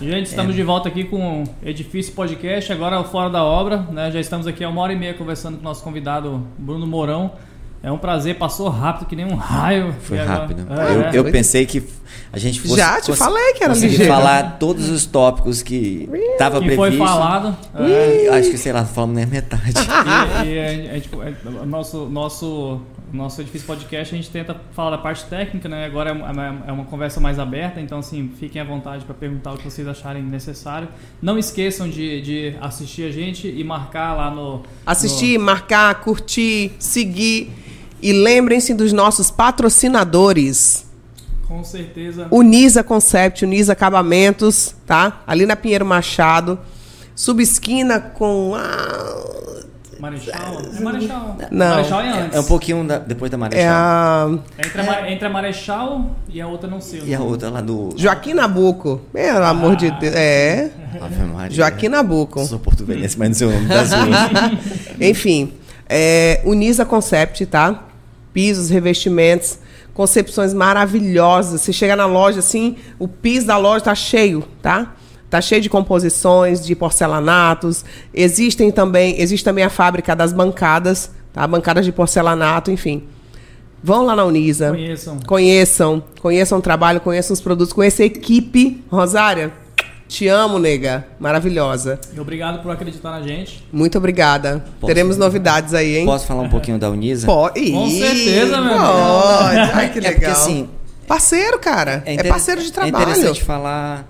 Gente, estamos é. de volta aqui com o Edifício Podcast, agora fora da obra, né? Já estamos aqui há uma hora e meia conversando com o nosso convidado Bruno Mourão. É um prazer, passou rápido que nem um raio. Foi rápido. É, eu, eu pensei que a gente fosse. Já te falei que era ligeiro. falar todos os tópicos que estava previsto. foi falado. É, acho que, sei lá, falamos nem a metade. e, e a, a gente, a, nosso, nosso, nosso edifício podcast, a gente tenta falar da parte técnica, né? Agora é uma, é uma conversa mais aberta, então, assim, fiquem à vontade para perguntar o que vocês acharem necessário. Não esqueçam de, de assistir a gente e marcar lá no. Assistir, no... marcar, curtir, seguir. E lembrem-se dos nossos patrocinadores. Com certeza. Unisa Concept, Unisa Acabamentos, tá? Ali na Pinheiro Machado. Subesquina com. Ah, Marechal? É Marechal. Não. Marechal é antes. É um pouquinho da, depois da Marechal. É a... Entre, a, entre a Marechal e a outra não sei. E a outra lá do... Joaquim Nabuco. Pelo ah. amor de Deus. É. Joaquim Nabuco. Sou português, mas não sei o nome das ruas. Enfim. É, Unisa Concept, tá? Pisos, revestimentos, concepções maravilhosas. Você chega na loja assim, o piso da loja tá cheio, tá? Tá cheio de composições, de porcelanatos. Existem também, existe também a fábrica das bancadas, tá? Bancadas de porcelanato, enfim. Vão lá na Unisa. Conheçam. Conheçam. Conheçam o trabalho, conheçam os produtos, conheçam a equipe. Rosária, te amo, nega. Maravilhosa. E obrigado por acreditar na gente. Muito obrigada. Posso, Teremos novidades aí, hein? Posso falar um pouquinho da Unisa? Pode. Com certeza, meu Pode. Ai, que legal. É porque, assim, parceiro, cara. É, é parceiro de trabalho. É interessante falar,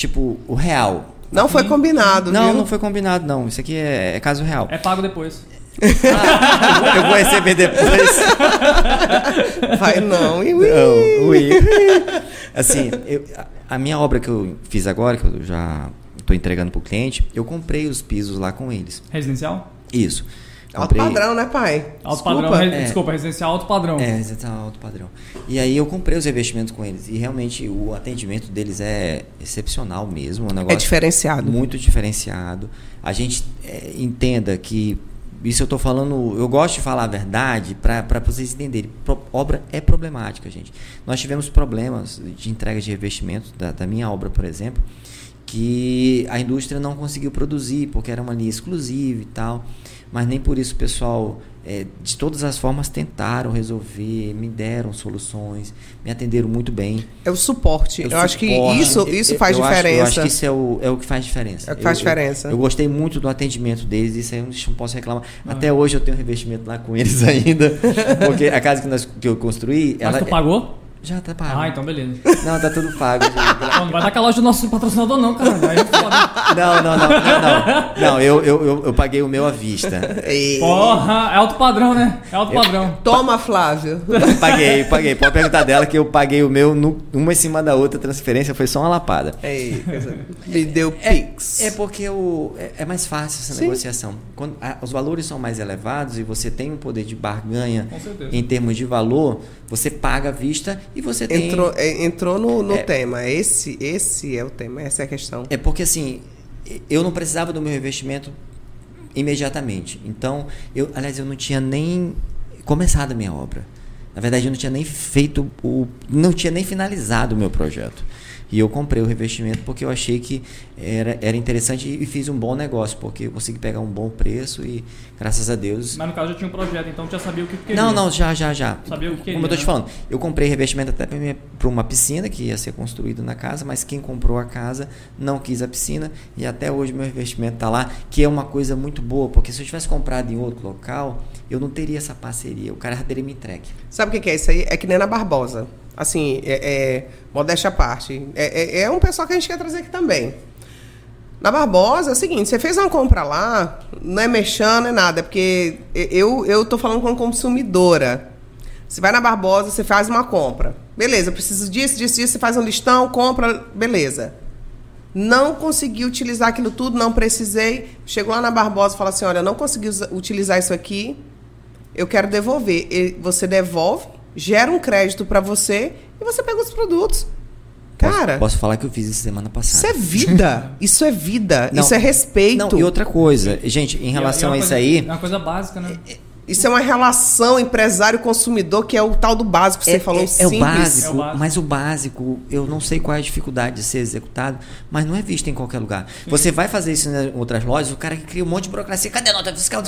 tipo, o real. Não foi combinado, Não, viu? não foi combinado, não. Isso aqui é, é caso real. É pago depois. Ah, eu vou receber depois. Vai não. Ui, Não, ui. Assim, eu, a minha obra que eu fiz agora, que eu já estou entregando para o cliente, eu comprei os pisos lá com eles. Residencial? Isso. Comprei... Alto padrão, né, pai? Alto desculpa. padrão, é, desculpa, residencial alto padrão. É, residencial alto padrão. E aí eu comprei os revestimentos com eles. E realmente o atendimento deles é excepcional mesmo. Um negócio é diferenciado. Muito diferenciado. A gente é, entenda que isso eu estou falando, eu gosto de falar a verdade para vocês entenderem. Pro, obra é problemática, gente. Nós tivemos problemas de entrega de revestimentos da, da, minha obra, por exemplo, que a indústria não conseguiu produzir porque era uma linha exclusiva e tal. Mas nem por isso o pessoal é, de todas as formas tentaram resolver, me deram soluções, me atenderam muito bem. É o suporte. É o eu suporte. acho que isso, isso faz eu, diferença. Acho, eu acho que isso é o, é o que faz diferença. É o que faz eu, diferença. Eu, gostei muito do atendimento deles, isso aí eu não posso reclamar. Ah. Até hoje eu tenho revestimento lá com eles ainda, porque a casa que, nós, que eu construí... Mas ela, tu pagou? Já tá pago. Ah, então beleza. Não, tá tudo pago. não vai dar aquela loja do nosso patrocinador, não, cara. É não, não, não, não, não. Não, eu, eu, eu, eu paguei o meu à vista. Porra, é alto padrão, né? É alto eu, padrão. Toma, Flávio. Paguei, paguei. Pode perguntar dela que eu paguei o meu no, uma em cima da outra. A transferência foi só uma lapada. Ei, me deu pix. É, é porque o, é, é, mais fácil essa Sim. negociação. Quando a, os valores são mais elevados e você tem um poder de barganha em termos de valor, você paga à vista e você tem. Entrou, é, entrou no, no é, tema. Esse, esse é o tema, essa é a questão. É porque assim, eu não precisava do meu investimento imediatamente. Então, eu, aliás, eu não tinha nem começado a minha obra. Na verdade, eu não tinha nem feito o. não tinha nem finalizado o meu projeto. E eu comprei o revestimento porque eu achei que era, era interessante e fiz um bom negócio, porque eu consegui pegar um bom preço e, graças a Deus. Mas no caso já tinha um projeto, então já sabia o que queria. Não, não, já, já, já. Sabia o que queria. Como eu tô te né? falando, eu comprei revestimento até para uma piscina que ia ser construída na casa, mas quem comprou a casa não quis a piscina e até hoje meu revestimento está lá, que é uma coisa muito boa, porque se eu tivesse comprado em outro local, eu não teria essa parceria. O cara já teria me entregue. Sabe o que é isso aí? É que nem na Barbosa assim, é, é, modéstia à parte, é, é, é, um pessoal que a gente quer trazer aqui também. Na Barbosa é o seguinte, você fez uma compra lá, não é mexendo, é nada, é porque eu, eu tô falando como consumidora. Você vai na Barbosa, você faz uma compra. Beleza, preciso disso, disso, disso, você faz um listão, compra, beleza. Não consegui utilizar aquilo tudo, não precisei. Chegou lá na Barbosa e fala assim: olha, não consegui utilizar isso aqui, eu quero devolver. E você devolve, gera um crédito para você e você pega os produtos. Cara. Posso, posso, falar que eu fiz isso semana passada. Isso é vida. Isso é vida. Não, isso é respeito. Não, e outra coisa, gente, em relação e, e a isso coisa, aí. É uma coisa básica, né? É, Isso é uma relação empresário-consumidor que é o tal do básico que você falou, é, simples. o básico, É o básico. mas o básico, eu não sei qual é a dificuldade de ser executado, mas não é visto em qualquer lugar. Você vai fazer isso em outras lojas, o cara que cria um monte de burocracia, cadê a nota fiscal?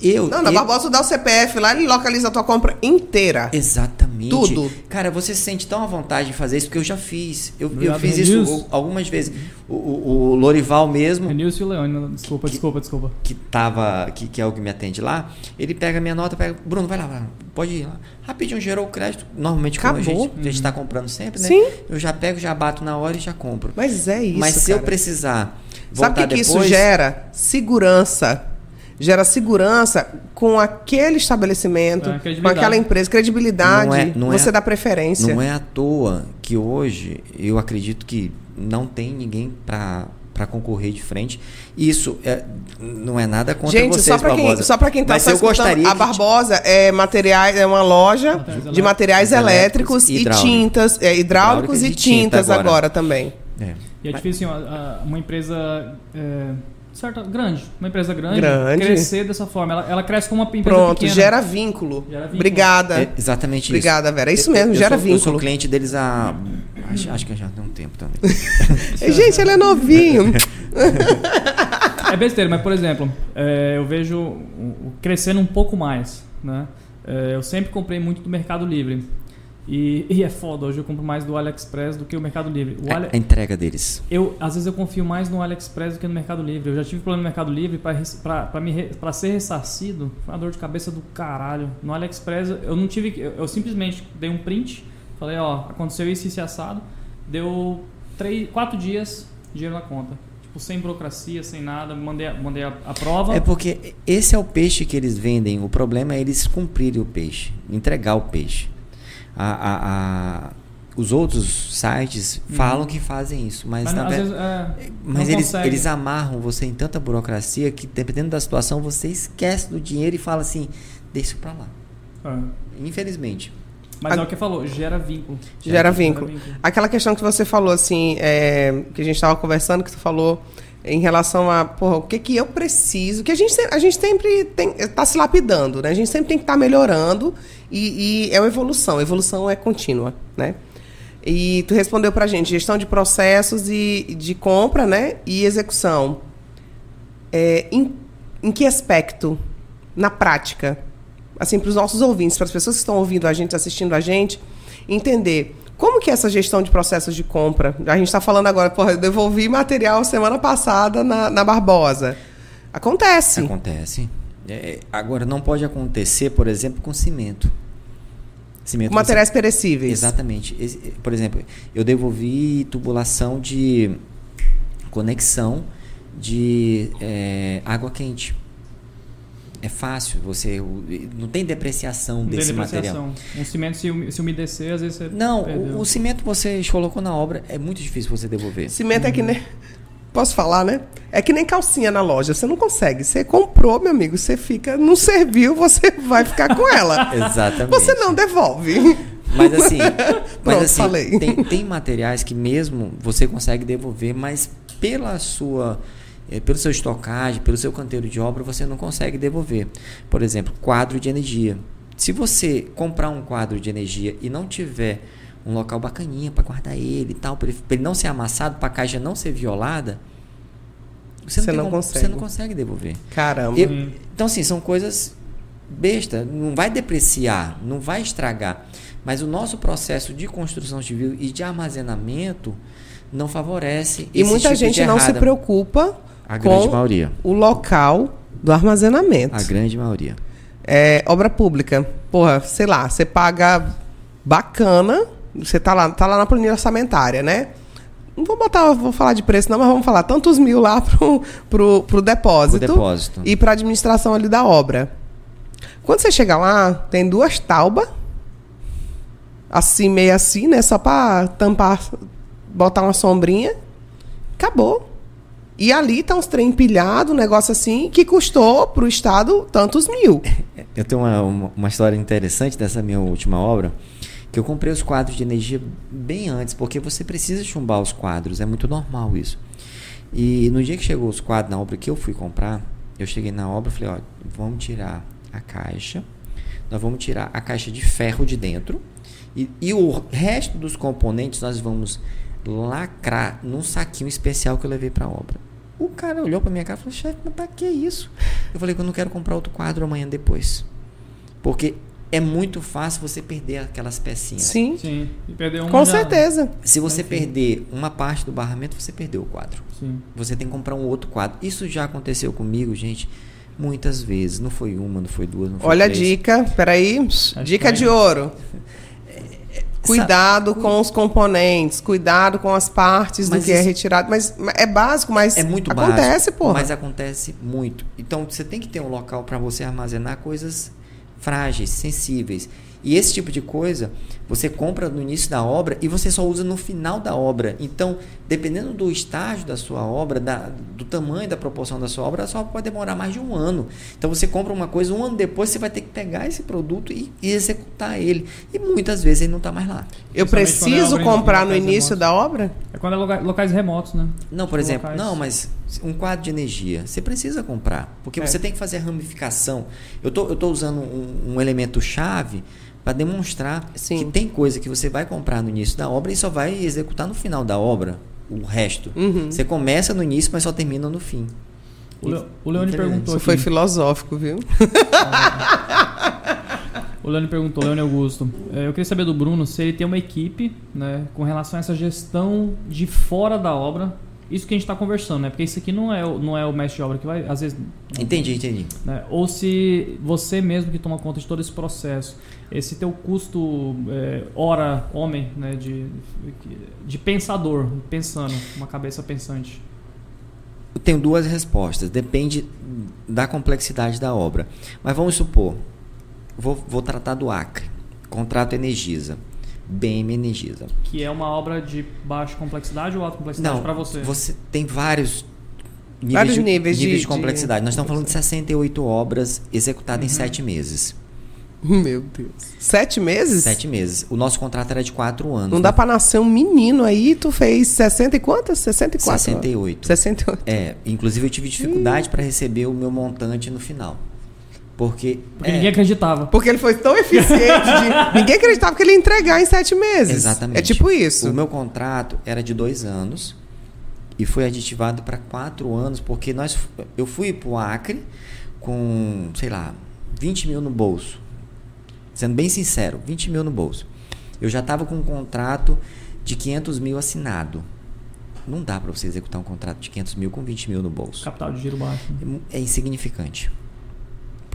Eu, Não, na eu- Barbosa dá o CPF lá, ele localiza a tua compra inteira. Exatamente. Tudo. Cara, você se sente tão à vontade de fazer isso, porque eu já fiz. Eu, eu fiz Renilson. isso algumas vezes. O, o, o Lorival mesmo, Renilson e o Leone, desculpa, desculpa, desculpa. que tava, que, que é o que me atende lá, ele pega a minha nota, pega, Bruno, vai lá, vai lá, pode ir lá. Rapidinho gerou o crédito. Normalmente a Acabou. gente, a gente tá comprando sempre, né? Sim. Eu já pego, já bato na hora e já compro. Mas é isso, Mas se cara. eu precisar Sabe o que, que isso gera? Segurança. Gera segurança com aquele estabelecimento, É, com aquela empresa, credibilidade. Não é- não é- você dá preferência. Não é à toa que hoje eu acredito que não tem ninguém para para concorrer de frente. Isso é, não é nada contra Gente, vocês, só para quem, só pra quem tá Mas só eu gostaria a que- Barbosa é materiais, é uma loja Materiais de materiais elétricos, elétricos, e hidráulicos. tintas, é, hidráulicos e e tinta tintas agora, agora. também. É. E é difícil assim, ó, a- uma empresa é, certa, grande, uma empresa grande, Grande. crescer dessa forma. Ela, ela cresce como uma empresa Pronto, pequena. gera vínculo. Gera vínculo. Obrigada. É exatamente Obrigada, isso. Vera. É isso Eu- mesmo, eu gera sou, Eu sou vínculo. cliente deles há. Acho, acho que já tem um tempo também. Gente, ele é novinho. É besteira, mas por exemplo, é, eu vejo crescendo um pouco mais, né? É, eu sempre comprei muito do Mercado Livre. E, e é foda, hoje eu compro mais do AliExpress do que o Mercado Livre. O Ali- A entrega deles. eu, às vezes eu confio mais no AliExpress do que no Mercado Livre. Eu já tive problema no Mercado Livre para ser ressarcido. Foi uma dor de cabeça do caralho. No AliExpress eu não tive. Eu, eu simplesmente dei um print, falei, ó, aconteceu isso, isso e assado. Deu três, quatro dias, dinheiro na conta. Tipo, sem burocracia, sem nada. Mandei, a- mandei a, a prova. É porque esse é o peixe que eles vendem. O problema é eles cumprirem o peixe, entregar o peixe. A- a- a- os outros sites falam que fazem isso, mas, Uhum. Mas, na às ver- vezes, é, mas eles, consegue. eles amarram você em tanta burocracia que, dependendo da situação, você esquece do dinheiro e fala assim: deixa isso pra lá. É. Infelizmente. Mas A- é o que falou, gera vínculo. Gera vínculo. vínculo. Aquela questão que você falou, assim, é, que a gente estava conversando, que você falou em relação a, porra, o que que eu preciso, que a gente, a gente sempre tem, tá se lapidando, né? A gente sempre tem que estar melhorando e, e é uma evolução. A evolução é contínua, né? E tu respondeu pra gente, gestão de processos e de compra, né? E execução. É, em, em que aspecto? Na prática? Assim, para os nossos ouvintes, para as pessoas que estão ouvindo a gente, assistindo a gente, entender como que é essa gestão de processos de compra. A gente está falando agora, porra, eu devolvi material semana passada na, na Barbosa. Acontece. Acontece. É, agora, não pode acontecer, por exemplo, com cimento. Cimento Com materiais perecíveis. Exatamente. Por exemplo, eu devolvi tubulação de conexão de é, água quente. É fácil, você não tem depreciação Não tem desse material. depreciação. Um cimento, se, um- se umedecer, às vezes você. Não, o, o cimento você colocou na obra, é muito difícil você devolver. Cimento é que nem. Posso falar, né? É que nem calcinha na loja. Você não consegue. Você comprou, meu amigo, você fica. Não serviu, você vai ficar com ela. Exatamente. Você não devolve. Mas assim, Pronto, mas assim falei. Tem, tem materiais que mesmo você consegue devolver, mas pela sua eh, pelo seu estocagem, pelo seu canteiro de obra, você não consegue devolver. Por exemplo, quadro de energia. Se você comprar um quadro de energia e não tiver um local bacaninha para guardar ele e tal, para ele, pra ele não ser amassado, para a caixa não ser violada, você não, Você não como- consegue. você não consegue devolver. Caramba. Eu- Uhum. então, assim, são coisas besta, não vai depreciar, não vai estragar. Mas o nosso processo de construção civil e de armazenamento não favorece E esse muita tipo gente de não se preocupa A grande com maioria. o local do armazenamento. A grande maioria. É, obra pública. Porra, sei lá, você paga bacana, você tá lá, tá lá na planilha orçamentária, né? Não vou botar, vou falar de preço não, mas vamos falar tantos mil lá pro, pro, pro depósito. Pro depósito. E pra administração ali da obra. Quando você chega lá, tem duas taubas, assim, meio assim, né? Só pra tampar, botar uma sombrinha. Acabou. E ali tá uns trem empilhado, um negócio assim, que custou pro Estado tantos mil. Eu tenho uma, uma, uma história interessante dessa minha última obra, que eu comprei os quadros de energia bem antes, porque você precisa chumbar os quadros, é muito normal isso. E no dia que chegou os quadros na obra que eu fui comprar, eu cheguei na obra e falei, ó, vamos tirar a caixa, nós vamos tirar a caixa de ferro de dentro e, e o resto dos componentes nós vamos lacrar num saquinho especial que eu levei para a obra. O cara olhou para minha cara e falou: chefe, mas para que isso? Eu falei que eu não quero comprar outro quadro amanhã depois. Porque é muito fácil você perder aquelas pecinhas. Sim. Sim. E perder um Com já- certeza. Se você Enfim. perder uma parte do barramento, você perdeu o quadro. Sim. Você tem que comprar um outro quadro. Isso já aconteceu comigo, gente, muitas vezes. Não foi uma, não foi duas, não foi Olha a três. dica, peraí. Dica que de ouro. Cuidado com os componentes, cuidado com as partes Mas do que é retirado. Mas é básico, mas É muito acontece, básico, pô. Mas acontece muito. Então você tem que ter um local para você armazenar coisas frágeis, sensíveis. E esse tipo de coisa você compra no início da obra e você só usa no final da obra. Então, dependendo do estágio da sua obra, da- do tamanho da proporção da sua obra, ela só pode demorar mais de um ano. Então você compra uma coisa, um ano depois você vai ter que pegar esse produto e, e executar ele. E muitas vezes ele não está mais lá. Eu é preciso em comprar no locais início remotos. da obra? É quando é loca- locais remotos, né? Não, por Tipo, exemplo, locais- não, mas um quadro de energia, você precisa comprar, porque É. você tem que fazer a ramificação. Eu tô, eu tô usando um, um elemento chave para demonstrar Sim. que tem coisa que você vai comprar no início da obra e só vai executar no final da obra o resto. Uhum. Você começa no início, mas só termina no fim. O, Leo, o Leone perguntou Isso foi aqui. filosófico, viu? O Leone perguntou, Leone Augusto. é, Eu queria saber do Bruno se ele tem uma equipe, né, com relação a essa gestão de fora da obra. Isso que a gente está conversando, né? Porque isso aqui não é, o- não é o mestre de obra que vai, às vezes. Entendi, entendi. né? Ou se você mesmo que toma conta de todo esse processo, esse teu custo é, hora homem, né, de, de pensador, pensando, uma cabeça pensante. Eu tenho duas respostas, depende da complexidade da obra. Mas vamos supor, vou, vou tratar do Acre, contrato Energisa, BM Energisa. Que é uma obra de baixa complexidade ou alta complexidade Não, para você? Você tem vários níveis, Vários de, níveis de- níveis de de complexidade. Nós estamos falando de 68 obras executadas Uhum. em 7 meses. Meu Deus. Sete meses? 7 meses. O nosso contrato era de 4 anos. Não dá né? pra nascer um menino aí, tu fez 60 e quantas? 64? 68. 68. É, inclusive eu tive dificuldade para receber o meu montante no final. Porque, Porque é, ninguém acreditava. Porque ele foi tão eficiente de... Ninguém acreditava que ele ia entregar em sete meses. Exatamente. É tipo isso. O meu contrato era de dois anos e foi aditivado para quatro anos, porque nós, eu fui para o Acre com, sei lá, 20 mil no bolso. Sendo bem sincero, 20 mil no bolso. Eu já estava com um contrato de 500 mil assinado. Não dá para você executar um contrato de 500 mil com 20 mil no bolso. Capital de giro baixo. né? É insignificante.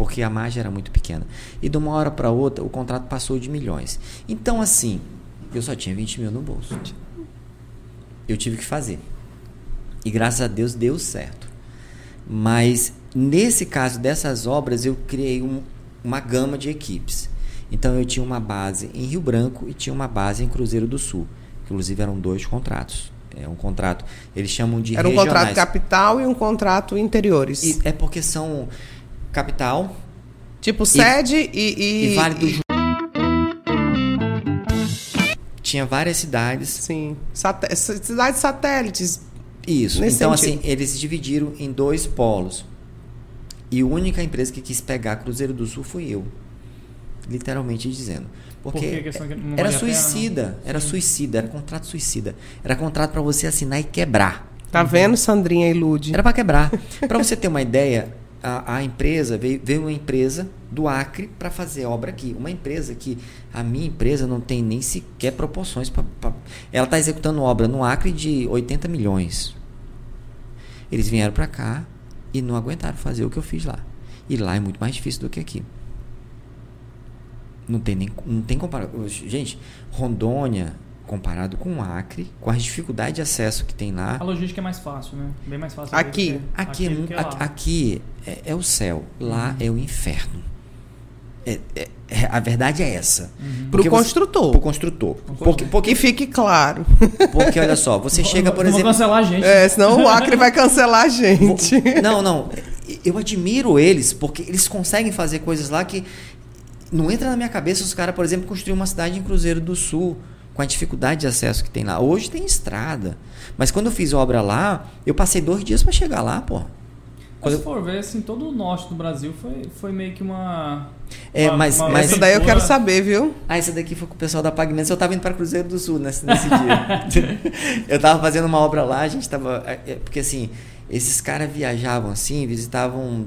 Porque a margem era muito pequena. E de uma hora para outra, o contrato passou de milhões. Então, assim, eu só tinha 20 mil no bolso. Eu tive que fazer. E graças a Deus deu certo. Mas, nesse caso dessas obras, eu criei um- uma gama de equipes. Então, eu tinha uma base em Rio Branco e tinha uma base em Cruzeiro do Sul. Inclusive, eram dois contratos. É um contrato, eles chamam de Era um regionais. contrato capital e um contrato interiores. E é porque são capital tipo sede e... e, e Vale do e- Ju. Tinha várias cidades. Sim. Sate- cidades satélites. Isso. Nesse então, sentido. assim, eles se dividiram em dois polos. E a única empresa que quis pegar Cruzeiro do Sul fui eu. Literalmente dizendo. Porque era suicida. Era suicida. Era contrato suicida. Era contrato para você assinar e quebrar. Tá vendo, Sandrinha Ilude? Era para quebrar. para você ter uma ideia, a, a empresa veio, veio uma empresa do Acre para fazer obra aqui. Uma empresa que a minha empresa não tem nem sequer proporções para. Ela está executando obra no Acre de 80 milhões. Eles vieram para cá e não aguentaram fazer o que eu fiz lá. E lá é muito mais difícil do que aqui. Não tem nem não tem comparação. Gente, Rondônia comparado com o Acre, com as dificuldades de acesso que tem lá, A logística é mais fácil, né? Bem mais fácil. Aqui. do que- Aqui, é, aqui, aqui é, é o céu, lá Uhum. é o inferno. É- é- é- a verdade é essa. Uhum. Pro você- construtor. Pro construtor. Porque, Que fique claro. porque olha só, você chega, por exemplo. cancelar a gente. É, senão o Acre vai cancelar a gente. Não, não. Eu admiro eles, porque eles conseguem fazer coisas lá que não entra na minha cabeça os caras, por exemplo, construir uma cidade em Cruzeiro do Sul, com a dificuldade de acesso que tem lá. Hoje tem estrada. Mas quando eu fiz obra lá, eu passei dois dias para chegar lá, pô. Mas se for ver, assim, todo o norte do Brasil foi, foi meio que uma. É, uma- mas- uma mas- Essa daí eu quero saber, viu? Ah, essa daqui foi com o pessoal da Pagamentos. Eu tava indo para Cruzeiro do Sul nesse, nesse dia. eu tava fazendo uma obra lá, a gente tava. é, é, Porque assim, esses caras viajavam assim, visitavam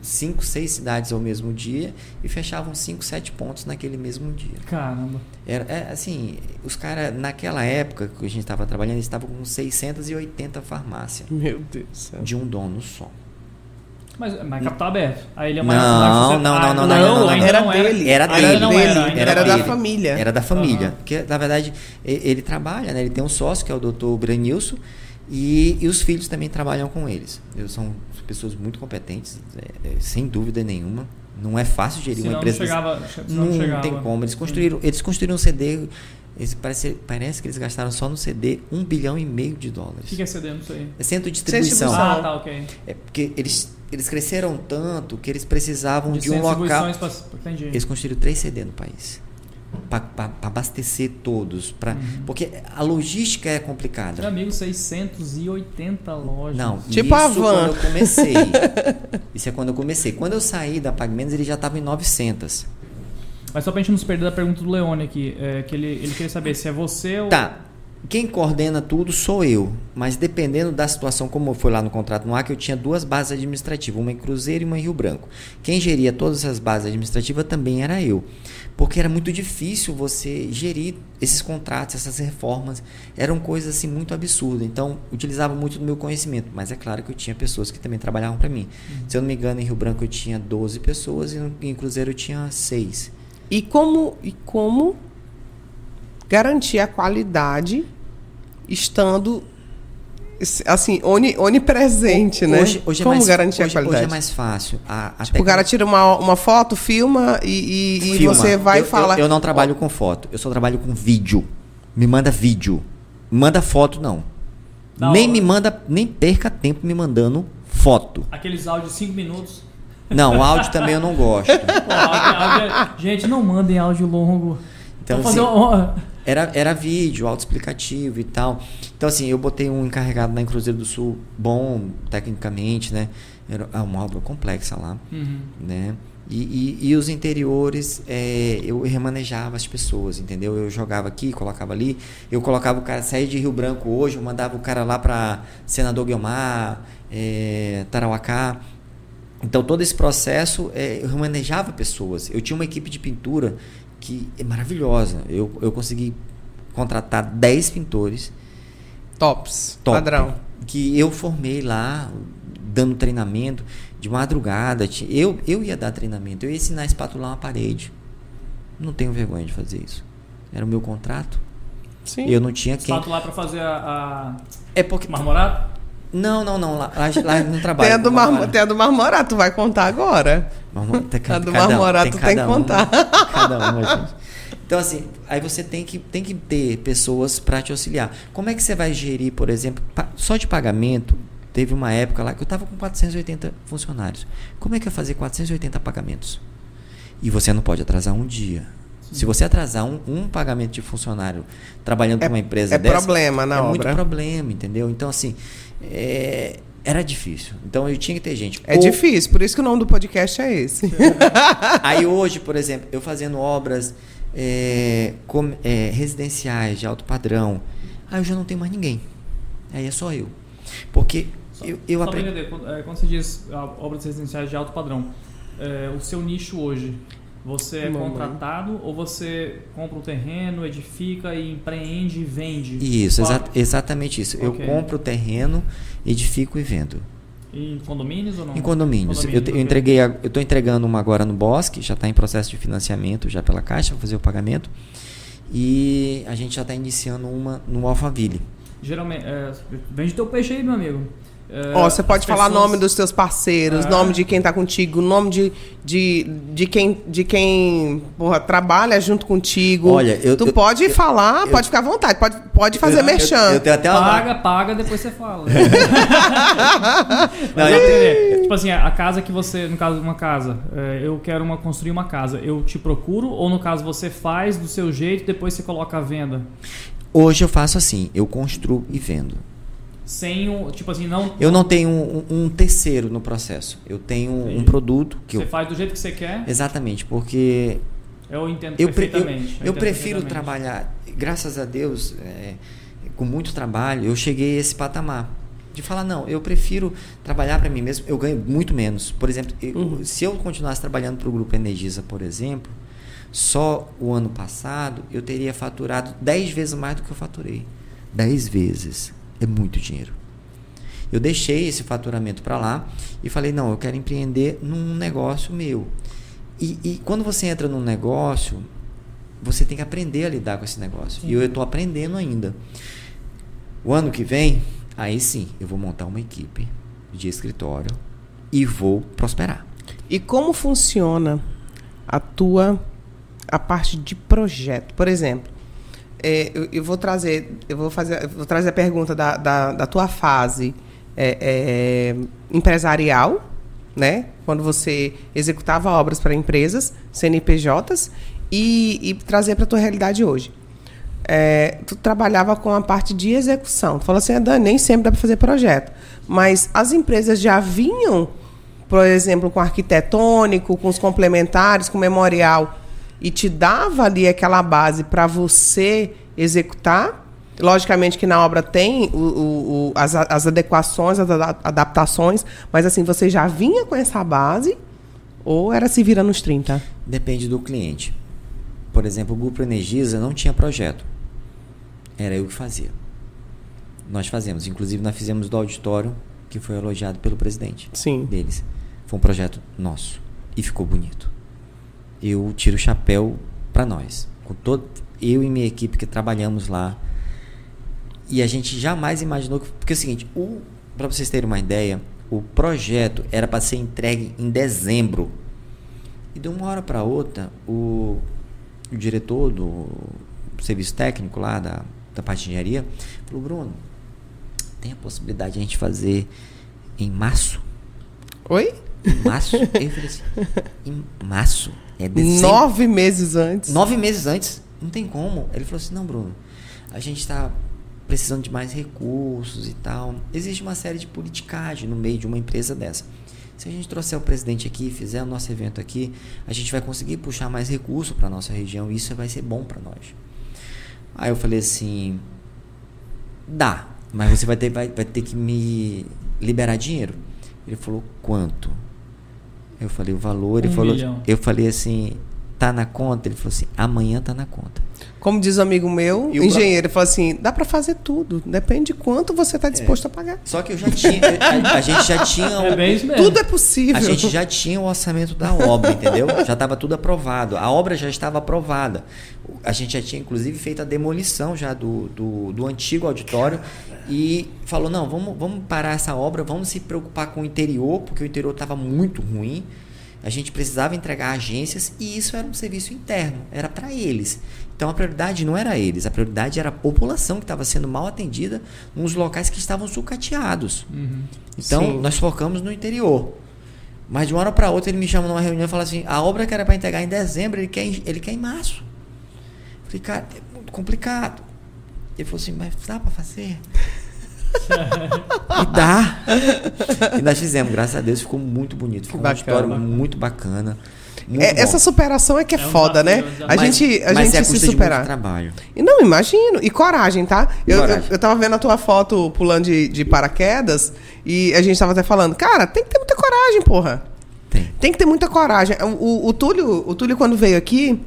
cinco, seis cidades ao mesmo dia e fechavam cinco, sete pontos naquele mesmo dia. Caramba. Era, é, assim, os caras, naquela época que a gente estava trabalhando, eles estavam com 680 farmácias Meu Deus do céu. de um dono só. Mas, mas capital aberto. Aí ele é Não, mais. não, não, ah, não, não, não, não, não. ainda Era não dele. Era dele. não dele. era, Era não da família. Era da família. Aham. Porque, na verdade, ele trabalha, né? Ele tem um sócio, que é o doutor Branilson, e, e os filhos também trabalham com eles. Eles são pessoas muito competentes, é, é, sem dúvida nenhuma. Não é fácil gerir Senão uma não empresa. chegava. senão não, chegava. tem como. Eles construíram, eles construíram um CD. Eles, parece, parece que eles gastaram só no CD um bilhão e meio de O dólares. que que é CD? Não sei. É centro de distribuição. Distribuição. Ah, tá, ok. É porque eles, eles cresceram tanto que eles precisavam de, um de local. distribuições pra-. Eles construíram três CD no país. Para abastecer todos. Pra, Uhum. Porque a logística é Meu complicada. amigo, 680 lojas. Não, Tipo a isso van. quando eu comecei. isso é quando eu comecei. Quando eu saí da PagMenos, ele já estava em 900. Mas só pra gente não se perder da pergunta do Leone aqui, é, que ele, ele queria saber se é você ou. Tá. Quem coordena tudo sou eu, mas dependendo da situação, como foi lá no contrato no que eu tinha duas bases administrativas, uma em Cruzeiro e uma em Rio Branco. Quem geria todas essas bases administrativas também era eu, porque era muito difícil você gerir esses contratos, essas reformas, eram coisas assim muito absurdas. Então, utilizava muito do meu conhecimento, mas é claro que eu tinha pessoas que também trabalhavam para mim. Se eu não me engano, em Rio Branco eu tinha 12 pessoas e em Cruzeiro eu tinha 6. E como, e como garantir a qualidade estando assim, oni, onipresente, né? Hoje, hoje como é mais, garantir hoje, a qualidade? Hoje é mais fácil. A, a Tipo, o cara tira uma, uma foto, filma e, e- e Filma. você vai eu, e fala. Eu, eu não trabalho com foto, eu só trabalho com vídeo. Me manda vídeo. Manda foto, não. Da nem hora. me manda, nem perca tempo me mandando foto. Aqueles áudios de 5 minutos. Não, áudio também eu não gosto. Pô, áudio- áudio é- Gente, não mandem áudio longo. Então, Vamos fazer assim, uma- Era, era vídeo, autoexplicativo e tal. Então, assim, eu botei um encarregado lá em Cruzeiro do Sul, bom tecnicamente, né? Era é uma obra complexa lá, Uhum. né? E, e, e os interiores, é, eu remanejava as pessoas, entendeu? Eu jogava aqui, colocava ali. Eu colocava o cara, sair de Rio Branco hoje, eu mandava o cara lá para Senador Guilmar, é, Tarauacá. Então, todo esse processo, é, eu remanejava pessoas. Eu tinha uma equipe de pintura que é maravilhosa. Eu, eu consegui contratar 10 pintores Tops, top, padrão. que eu formei lá, dando treinamento de madrugada. Eu, eu ia dar treinamento, eu ia ensinar a espatular uma parede. Não tenho vergonha de fazer isso. Era o meu contrato. Sim. Eu não tinha quem. Espato lá pra fazer a, É porque. a marmorada? Não, não, não. Lá, lá, lá não trabalho. Tem a, do com marmo, marmorado. tem a do marmorato, tu vai contar agora. Marmo- tem A do cada um, marmorato tem que cada uma, contar. Cada uma, gente. Então, assim, aí você tem que, tem que ter pessoas para te auxiliar. Como é que você vai gerir, por exemplo, só de pagamento? Teve uma época lá que eu estava com 480 funcionários. Como é que eu fazer 480 pagamentos? E você não pode atrasar um dia. Se você atrasar um, um pagamento de funcionário trabalhando para uma empresa é dessa, problema na é obra. muito problema, entendeu? Então, assim, é, era difícil. Então, eu tinha que ter gente. É Ou- difícil, por isso que o nome do podcast é esse. Aí hoje, por exemplo, eu fazendo obras é, com- é, residenciais de alto padrão, aí eu já não tenho mais ninguém. Aí é só eu. Porque eu, eu Só pra aprendi. quando, é, quando você diz ah, obras residenciais de alto padrão, é, o seu nicho hoje, você é Mamãe. contratado ou você compra um terreno, edifica e empreende e vende? Isso, exa- exatamente isso. Eu Ok. compro o terreno, edifico e vendo. Em condomínios ou não? Em condomínios. Eu, te- eu entreguei, eu estou entregando uma agora no Bosque, já está em processo de financiamento já pela Caixa, vou fazer o pagamento. E a gente já está iniciando uma no Alphaville. Geralmente, é, vende teu peixe aí, meu amigo. É, Ó, você pode as falar pessoas- nome dos teus parceiros, Ah. nome de quem tá contigo, nome de, de, de quem, de quem porra, trabalha junto contigo. Olha, eu- tu eu- pode eu- falar, eu- pode ficar à vontade, pode, pode fazer eu, merchan. Eu, eu tenho até uma. Paga, paga, depois você fala. Não, Mas eu entender. Tipo assim, a casa que você, no caso de uma casa, é, eu quero uma, construir uma casa, eu te procuro ou no caso você faz do seu jeito depois você coloca a venda? Hoje eu faço assim, eu construo e vendo. Sem o. Tipo assim, não. Eu não tenho um, um terceiro no processo. Eu tenho um Entendi. produto que Você eu. faz do jeito que você quer. Exatamente, porque Eu entendo eu, pre- eu, perfeitamente. eu entendo prefiro perfeitamente. trabalhar, graças a Deus, é, com muito trabalho, eu cheguei a esse patamar. De falar, não, eu prefiro trabalhar para mim mesmo, eu ganho muito menos. Por exemplo, eu- Uhum. se eu continuasse trabalhando para o Grupo Energisa, por exemplo, só o ano passado eu teria faturado 10 vezes mais do que eu faturei. 10 vezes. É muito dinheiro. Eu deixei esse faturamento para lá e falei, não, eu quero empreender num negócio meu. E, e quando você entra num negócio, você tem que aprender a lidar com esse negócio. E eu estou aprendendo ainda. O ano que vem, aí sim, eu vou montar uma equipe de escritório e vou prosperar. E como funciona a tua a parte de projeto? Por exemplo, é, eu, eu vou trazer eu vou fazer eu vou trazer a pergunta da, da, da tua fase é, é, empresarial, né? Quando você executava obras para empresas, CNPJs, e, e trazer para a tua realidade hoje. É, tu trabalhava com a parte de execução. Tu falou assim, ah, Dani, nem sempre dá para fazer projeto. Mas as empresas já vinham, por exemplo, com arquitetônico, com os complementares, com memorial, e te dava ali aquela base para você executar. Logicamente que na obra tem o- o- o- as, as adequações, as ada- adaptações, mas assim, você já vinha com essa base ou era se vira nos 30? Depende do cliente. Por exemplo, o Grupo Energisa não tinha projeto. Era eu que fazia. Nós fazemos. Inclusive, nós fizemos do auditório, que foi elogiado pelo presidente Sim. deles. Foi um projeto nosso. E ficou bonito. Eu tiro o chapéu para nós. Com todo, eu e minha equipe que trabalhamos lá. E a gente jamais imaginou que. Porque é o seguinte, para vocês terem uma ideia, o projeto era para ser entregue em dezembro. E de uma hora para outra, o, o diretor do serviço técnico lá da, da parte de engenharia falou: Bruno, tem a possibilidade de a gente fazer em março? Oi? Em março? Eu falei assim: em março? É dezembro. Nove meses antes. Nove meses antes. Não tem como. Ele falou assim: não, Bruno, a gente está precisando de mais recursos e tal. Existe uma série de politicagem no meio de uma empresa dessa. Se a gente trouxer o presidente aqui, fizer o nosso evento aqui, a gente vai conseguir puxar mais recurso para nossa região e isso vai ser bom para nós. Aí eu falei assim: dá, mas você vai ter, vai, vai ter que me liberar dinheiro. Ele falou: quanto? Eu falei o valor, ele Um falou, milhão. eu falei assim, tá na conta? Ele falou assim, amanhã tá na conta. Como diz um amigo meu, E o engenheiro, ele falou assim: dá para fazer tudo, depende de quanto você está disposto a pagar. Só que eu já tinha, a, a gente já tinha É. Tudo é possível. a gente já tinha o orçamento da obra, entendeu? Já estava tudo aprovado. A obra já estava aprovada. A gente já tinha, inclusive, feito a demolição já do, do, do antigo auditório e falou, não, vamos, vamos parar essa obra, vamos se preocupar com o interior, porque o interior estava muito ruim. A gente precisava entregar agências e isso era um serviço interno, era para eles. Então a prioridade não era eles, a prioridade era a população que estava sendo mal atendida nos locais que estavam sucateados. Uhum. Então, Sim. nós focamos no interior. Mas de uma hora para outra ele me chama numa reunião e fala assim: a obra que era para entregar em dezembro, ele quer, ele quer em março. Falei, cara, é muito complicado. Ele falou assim: mas dá para fazer? e dá. E nós fizemos, graças a Deus, ficou muito bonito. Ficou uma história muito bacana. Muito É, essa superação é que é, É um foda, né? A desafio. gente, a mas gente é a se custa de superar. muito trabalho. E não, imagino. E coragem, tá? Eu, Coragem. eu, eu tava vendo a tua foto pulando de, de paraquedas e a gente tava até falando, cara, tem que ter muita coragem, porra. Tem. Tem que ter muita coragem. O, o, o Túlio, o Túlio, quando veio aqui,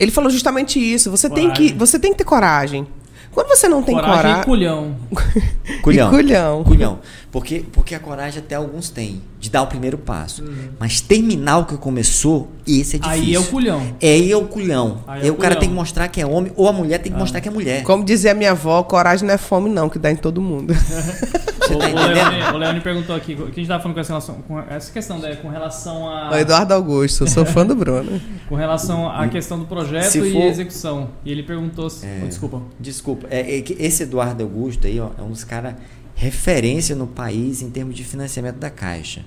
ele falou justamente isso. Você tem, que, você tem que ter coragem. Quando você não tem Coragem e coragem. culhão. Culhão. E culhão. Culhão. Porque, porque a coragem até alguns têm, de dar o primeiro passo. Mas terminar o que começou, esse é difícil. Aí é o culhão. É aí é o culhão. Aí é o o cara culhão. tem que mostrar que é homem, ou a mulher tem que mostrar que é mulher. Como dizia minha avó, coragem não é fome, não, que dá em todo mundo. O, tá o? Leone, o Leone perguntou aqui, o que a gente tava falando com essa relação, com essa questão da, com relação a O Eduardo Augusto, eu sou fã do Bruno. com relação à questão do projeto Se e for- execução. E ele perguntou, se, É. oh, desculpa. Desculpa, é, é que esse Eduardo Augusto aí, ó, é um dos caras referência no país em termos de financiamento da Caixa.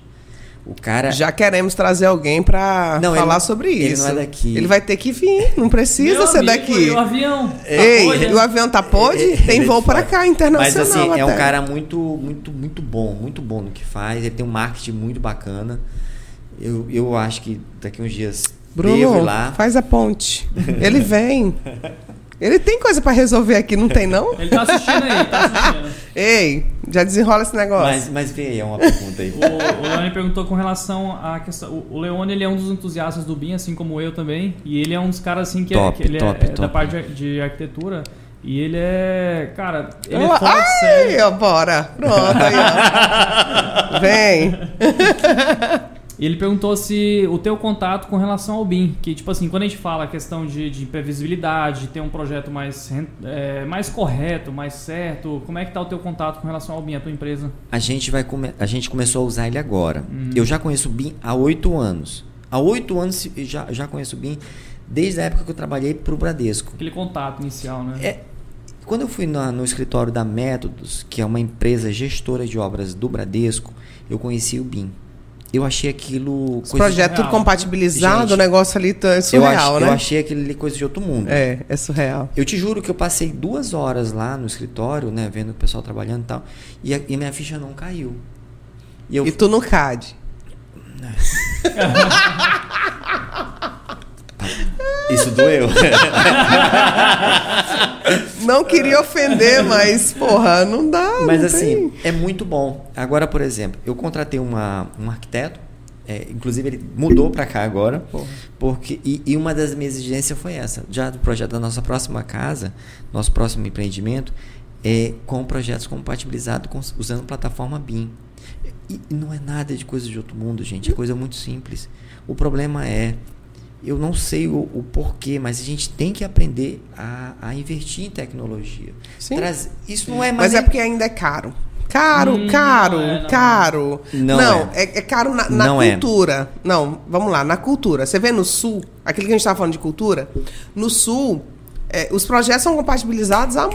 O cara. Já queremos trazer alguém pra Não, ele falar não- sobre ele isso. não é daqui. Ele vai ter que vir, não precisa Meu ser amigo, daqui. E o avião? Ei, Tá o avião tá pode? Tem Ele voo fala. pra cá, Mas internacional assim, é um até. cara muito, muito, muito bom, muito bom no que faz. Ele tem um marketing muito bacana. Eu, eu acho que daqui uns dias Bruno, lá. faz a ponte. Ele vem. Ele tem coisa pra resolver aqui, não tem não? Ele tá assistindo aí, tá assistindo. Ei, já desenrola esse negócio. Mas, mas vem aí, é uma pergunta aí. O, o Leone perguntou com relação à questão. O, o Leone ele é um dos entusiastas do BIM, assim como eu também. E ele é um dos caras assim que, Top, é, que ele top, é, é da top. parte de, arquitetura. E ele é. Cara, ele é fora de Ai, série. ó, bora. Pronto aí, ó. Vem. E ele perguntou se o teu contato com relação ao BIM, que tipo assim, quando a gente fala a questão de, de previsibilidade, de ter um projeto mais, é, mais correto, mais certo, como é que tá o teu contato com relação ao BIM, a tua empresa? A gente, vai come... a gente começou a usar ele agora. Hum. Eu já conheço o BIM há oito anos. Há oito anos já, já conheço o BIM desde a época que eu trabalhei para o Bradesco. Aquele contato inicial, né? É, quando eu fui na- no escritório da Métodos, que é uma empresa gestora de obras do Bradesco, eu conheci o BIM. Eu achei aquilo. Os tudo surreal. compatibilizado, Gente, o negócio ali tá- é eu, surreal, ach- né? eu achei aquilo ali coisa de outro mundo. É, é surreal. Eu te juro que eu passei duas horas lá no escritório, né, vendo o pessoal trabalhando e tal, e a, e minha ficha não caiu. E eu E tu no CAD. Isso doeu. Não queria ofender, mas, porra, não dá. Mas não assim, tem. é muito bom. Agora, por exemplo, eu contratei uma, um arquiteto, é, inclusive ele mudou para cá agora, Porra. porque e, e uma das minhas exigências foi essa, já do projeto da nossa próxima casa, nosso próximo empreendimento, é com projetos compatibilizados com- usando plataforma BIM. E, e não é nada de coisa de outro mundo, gente, é coisa muito simples. O problema é eu não sei o, o porquê, mas a gente tem que aprender a, a investir em tecnologia. Sim. Traz- isso não é mais. Mas é porque ainda é caro. Caro, Hum, caro, não é, não. caro. Não é. é, caro na, na Não é. cultura. Não, vamos lá, na cultura. Você vê no sul, aquilo que a gente estava falando de cultura, no sul, é, os projetos são compatibilizados há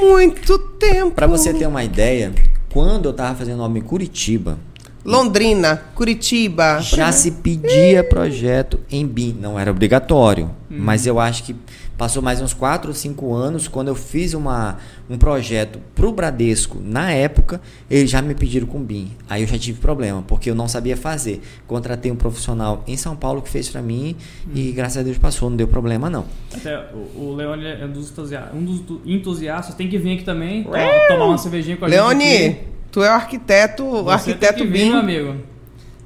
muito tempo. Para você ter uma ideia, quando eu estava fazendo obra em Curitiba, Londrina, Curitiba. já se pedia projeto em BIM. Não era obrigatório, mas eu acho que passou mais uns 4 ou 5 anos, quando eu fiz uma, um projeto para o Bradesco, na época, eles já me pediram com BIM. Aí eu já tive problema, porque eu não sabia fazer. Contratei um profissional em São Paulo que fez para mim e graças a Deus passou, não deu problema não. Até o, Leone é um dos, entusiastas, um dos tu- entusiastas, tem que vir aqui também, to- tomar uma cervejinha com a gente. Leone. Tu é o arquiteto, o Você arquiteto tem que vir, BIM. meu amigo.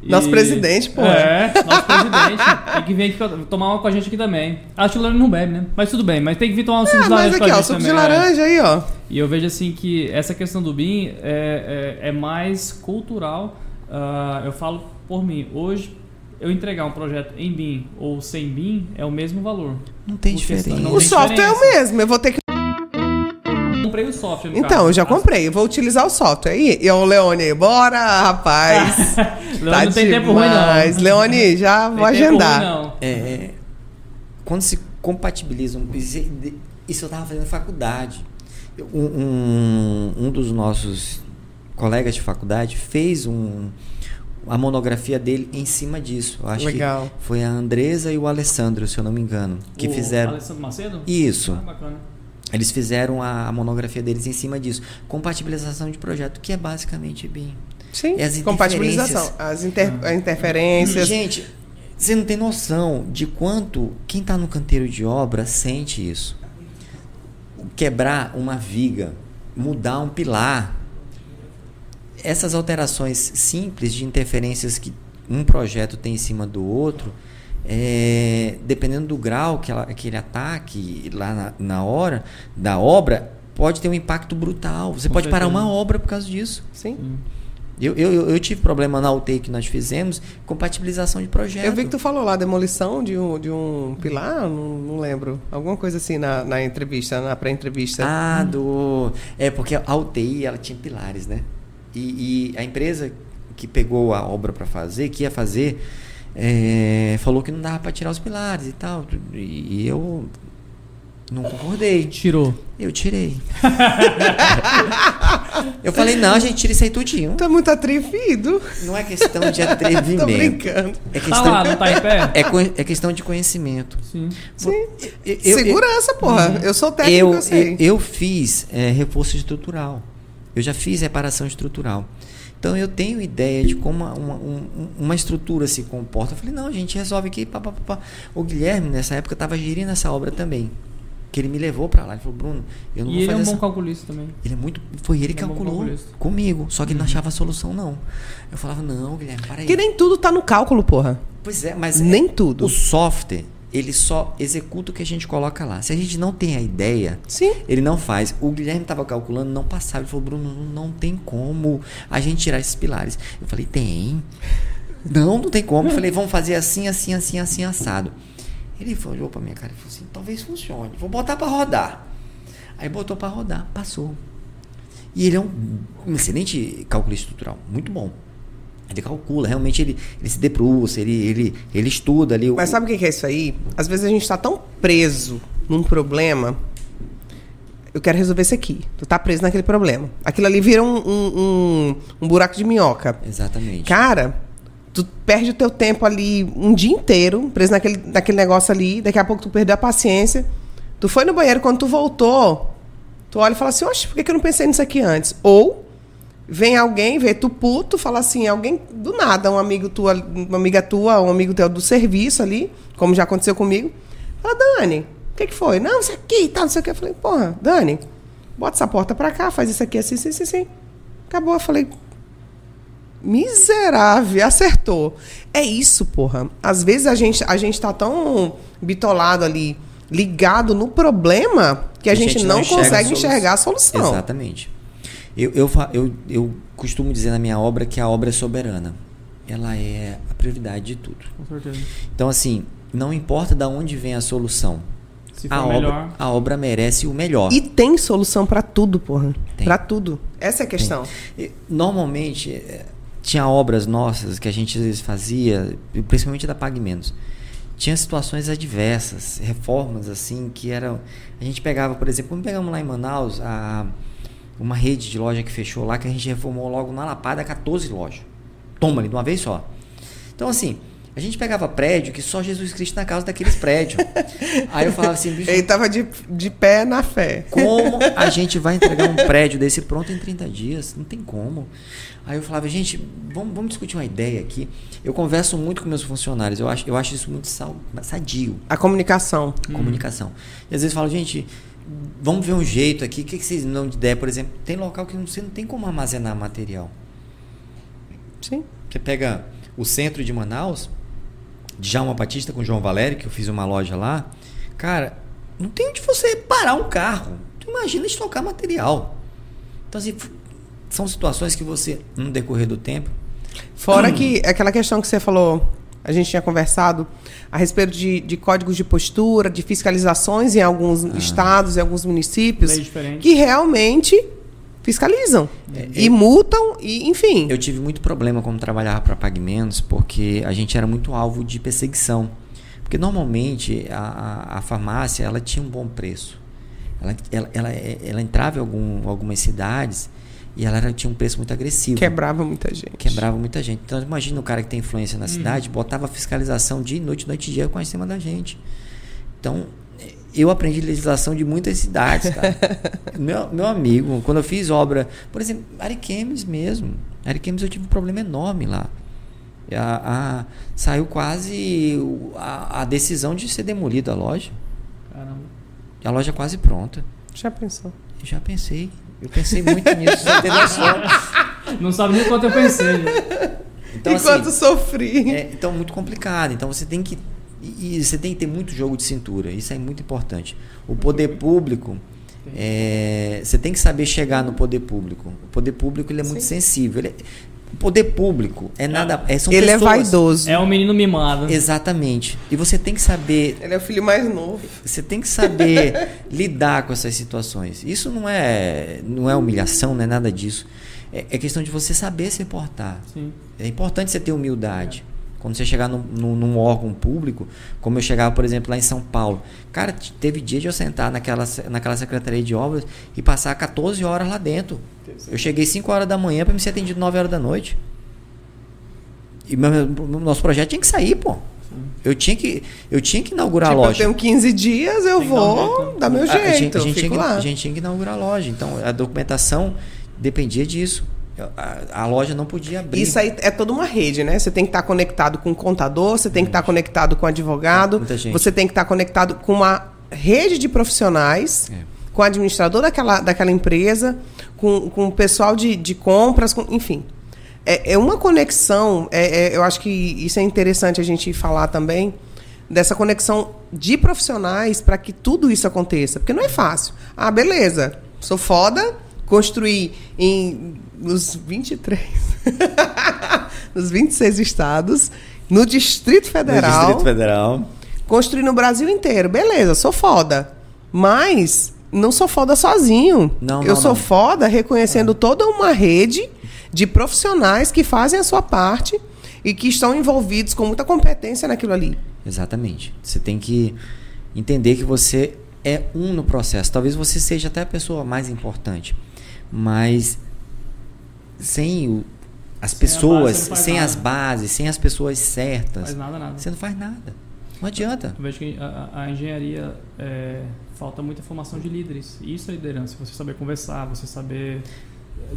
Nosso presidente, pô. É, nosso presidente. tem que vir aqui tomar uma com a gente aqui também. Acho que o Leone não bebe, né? Mas tudo bem, mas tem que vir tomar um suco Ah, de mas laranja com a aqui, ó, gente suco de né? laranja aí, ó. E eu vejo assim que essa questão do BIM é, é, é mais cultural. Ah, eu falo por mim, hoje eu entregar um projeto em BIM ou sem BIM é o mesmo valor. Não tem diferença. não O tem software é o mesmo. Eu vou ter que. Comprei o software. Então, caso. eu já comprei. Eu vou utilizar o software. E, e o Leone aí, bora, rapaz. Leone tá não tem tempo ruim, demais. não. Leone, já Tem vou tempo agendar. ruim, não. É, quando se compatibilizam, isso isso eu estava fazendo faculdade. Um, um, um dos nossos colegas de faculdade fez um, a monografia dele em cima disso. Eu acho Legal. que foi a Andresa e o Alessandro, se eu não me engano, que O fizeram. Alessandro Macedo? Isso. Ah, bacana. Eles fizeram a, a monografia deles em cima disso. Compatibilização de projeto, que é basicamente BIM. Sim, as compatibilização. As inter- as interferências. Gente, você não tem noção de quanto quem está no canteiro de obra sente isso. Quebrar uma viga, mudar um pilar. Essas alterações simples de interferências que um projeto tem em cima do outro, é, dependendo do grau que, ela, que ele ataque lá na, na hora da obra, pode ter um impacto brutal. Você Com pode parar certeza. uma obra por causa disso. Sim. Eu, eu, eu- eu tive problema na UTI que nós fizemos, compatibilização de projeto. Eu vi que tu falou lá, demolição de um, de um pilar, não, não lembro. Alguma coisa assim na, na entrevista, na pré-entrevista. Ah, do. É, porque a UTI ela tinha pilares, né? E, e a empresa que pegou a obra para fazer, que ia fazer, é, falou que não dava para tirar os pilares e tal. E, eu. Não concordei. Tirou. Eu tirei. eu falei, não, gente, tira isso aí tudinho. Tá muito atrevido. Não é questão de Tô atrevimento. brincando. É Tá questão, lá, não tá em pé? é, é questão de conhecimento. Sim. Sim. Eu- eu- Segurança, porra. Eu sou técnico, eu, eu, sei. eu, eu fiz é, reforço estrutural. Eu já fiz reparação estrutural. Então eu tenho ideia de como uma, uma, um- uma estrutura se comporta. Eu falei, não, a gente resolve aqui. Pá, pá, pá, pá. O Guilherme, nessa época, estava gerindo essa obra também. Que ele me levou para lá. Ele falou, Bruno, eu não E vou ele é fazer um bom essa... calculista também. Ele é muito. Foi ele que é bom calculou comigo. Só que ele não Uhum. achava a solução, não. Eu falava, não, Guilherme, para aí. Que nem tudo tá no cálculo, porra. Pois é, mas Nem é- tudo. O software, ele só executa o que a gente coloca lá. Se a gente não tem a ideia, Sim. ele não faz. O Guilherme estava calculando, não passava. Ele falou, Bruno, não, tem como a gente tirar esses pilares. Eu falei, tem. Não, não tem como. Eu falei, vamos fazer assim, assim, assim, assim, assado. Ele olhou pra minha cara e falou assim, talvez funcione. Vou botar para rodar. Aí botou para rodar, passou. E ele é um, um excelente calculista estrutural, muito bom. Ele calcula, realmente ele, ele se debruça, ele, ele, ele estuda ali. Mas sabe o que é isso aí? Às vezes a gente tá tão preso num problema. Eu quero resolver isso aqui. Tu tá preso naquele problema. Aquilo ali vira um, um, um- um buraco de minhoca. Exatamente. Cara, tu perde o teu tempo ali um dia inteiro, preso naquele, naquele negócio ali. Daqui a pouco tu perdeu a paciência. Tu foi no banheiro, quando tu voltou, tu olha e fala assim, oxe, por que, que eu não pensei nisso aqui antes? Ou vem alguém, vê tu puto, fala assim, alguém do nada, um amigo tua, uma amiga tua, um amigo teu do serviço ali, como já aconteceu comigo. Fala, Dani, o que, que foi? Não, isso aqui e tal, não sei o que. Eu falei, porra, Dani, bota essa porta pra cá, faz isso aqui assim, assim, assim, assim. Acabou, eu falei, Miserável, acertou. É isso, porra. Às vezes a gente, a gente tá tão bitolado ali, ligado no problema, que a, gente, não, enxerga consegue a enxergar a solução. Exatamente. Eu, eu, eu, eu costumo dizer na minha obra que a obra é soberana. Ela é a prioridade de tudo. Com certeza. Então, assim, não importa de onde vem a solução. Se for A obra, melhor. a obra merece o melhor. E tem solução pra tudo, porra. Pra tudo. Essa é a questão. E, Normalmente, eh, tinha obras nossas que a gente às vezes fazia, principalmente da Pague Menos. Tinha situações adversas, reformas assim, que eram. A gente pegava, por exemplo, quando pegamos lá em Manaus, a, uma rede de loja que fechou lá, que a gente reformou logo na Lapada 14 lojas. Toma ali, de uma vez só. Então, assim, a gente pegava prédio que só Jesus Cristo na causa daqueles prédios. Aí eu falava assim, bicho, Ele tava de, de pé na fé. como a gente vai entregar um prédio desse pronto em 30 dias? Não tem como. Aí eu falava, gente, vamos, vamos discutir uma ideia aqui. Eu converso muito com meus funcionários, eu acho, eu acho isso muito sal- sadio, A comunicação. comunicação. E às vezes eu falo, gente, vamos ver um jeito aqui, o que, que vocês não de ideia? Por exemplo, tem local que você não tem como armazenar material. Sim. Você pega o centro de Manaus, Djalma Batista com João Valério, que eu fiz uma loja lá. Cara, não tem onde você parar um carro. Tu imagina estocar material. Então, assim, são situações que você, no decorrer do tempo, Fora que aquela questão que você falou, a gente tinha conversado a respeito de, de códigos de postura, de fiscalizações em alguns estados, em alguns municípios, que realmente fiscalizam. e multam, e enfim. eu tive muito problema quando trabalhava para Pagamentos, porque a gente era muito alvo de perseguição. Porque normalmente a, a, a farmácia ela tinha um bom preço. Ela, ela, ela, ela entrava em algum, algumas cidades e ela era- tinha um preço muito agressivo. Quebrava muita gente. Quebrava muita gente. Então imagina o cara que tem influência na cidade, botava fiscalização dia e noite, noite e dia com em cima da gente. Então, eu aprendi legislação de muitas cidades, cara. meu, meu amigo, quando eu fiz obra, por exemplo, Ariquemes mesmo. Ariquemes eu tive um problema enorme lá. A, a- saiu quase a, a decisão de ser demolida a loja. Caramba. E a loja quase pronta. Já pensou? Já pensei. Eu pensei muito nisso, você tem noção. Não sabe nem quanto eu pensei. né? Então, Enquanto assim, sofri. É, então, muito complicado. Então, você tem que. E e você tem que ter muito jogo de cintura. Isso é muito importante. O poder público. é, você tem que saber chegar no poder público. O poder público ele é muito sensível. Ele é- poder público é nada. É, são Ele é pessoas. vaidoso. É um menino mimado. Exatamente. E você tem que saber. Ele é o filho mais novo. Você tem que saber lidar com essas situações. Isso não é, não é humilhação, não é nada disso. É, é questão de você saber se portar. Sim. É importante você ter humildade. Quando você chegar num, num, num órgão público, como eu chegava, por exemplo, lá em São Paulo. Cara, teve dia de eu sentar naquela, naquela Secretaria de Obras e passar 14 horas lá dentro. Eu cheguei 5 horas da manhã para me ser atendido 9 horas da noite. E meu, meu- nosso projeto tinha que sair, pô. Eu tinha que, eu tinha que inaugurar Tipo, a eu loja. tenho 15 dias, eu Tem vou né? dar meu A- jeito. a, gente, a, gente fico tinha que, lá. a gente tinha que inaugurar a loja. Então, a documentação dependia disso. A, a loja não podia abrir. Isso aí é toda uma rede, né? Você tem que estar conectado com o contador, você tem que estar conectado com o advogado, Muita gente. você tem que estar conectado com uma rede de profissionais, É. com o administrador daquela, daquela empresa, com, com o pessoal de, de compras, com- enfim. É, é uma conexão, é- é- eu acho que isso é interessante a gente falar também, dessa conexão de profissionais para que tudo isso aconteça. Porque não é fácil. Ah, beleza, sou foda, construí em nos 23, nos 26 estados, no Distrito No Federal, Distrito Federal. construí no Brasil inteiro. Beleza, sou foda. Mas não sou foda sozinho. Não, Eu não, sou não. foda reconhecendo toda uma rede de profissionais que fazem a sua parte e que estão envolvidos com muita competência naquilo ali. Exatamente. Você tem que entender que você é um no processo. Talvez você seja até a pessoa mais importante, mas sem o- as Sem pessoas, base, sem nada. as bases, sem as pessoas certas, Faz nada, nada. você não faz nada. Não adianta. Eu vejo que a, a- engenharia é, falta muita formação de líderes. Isso é liderança. Você saber conversar, você saber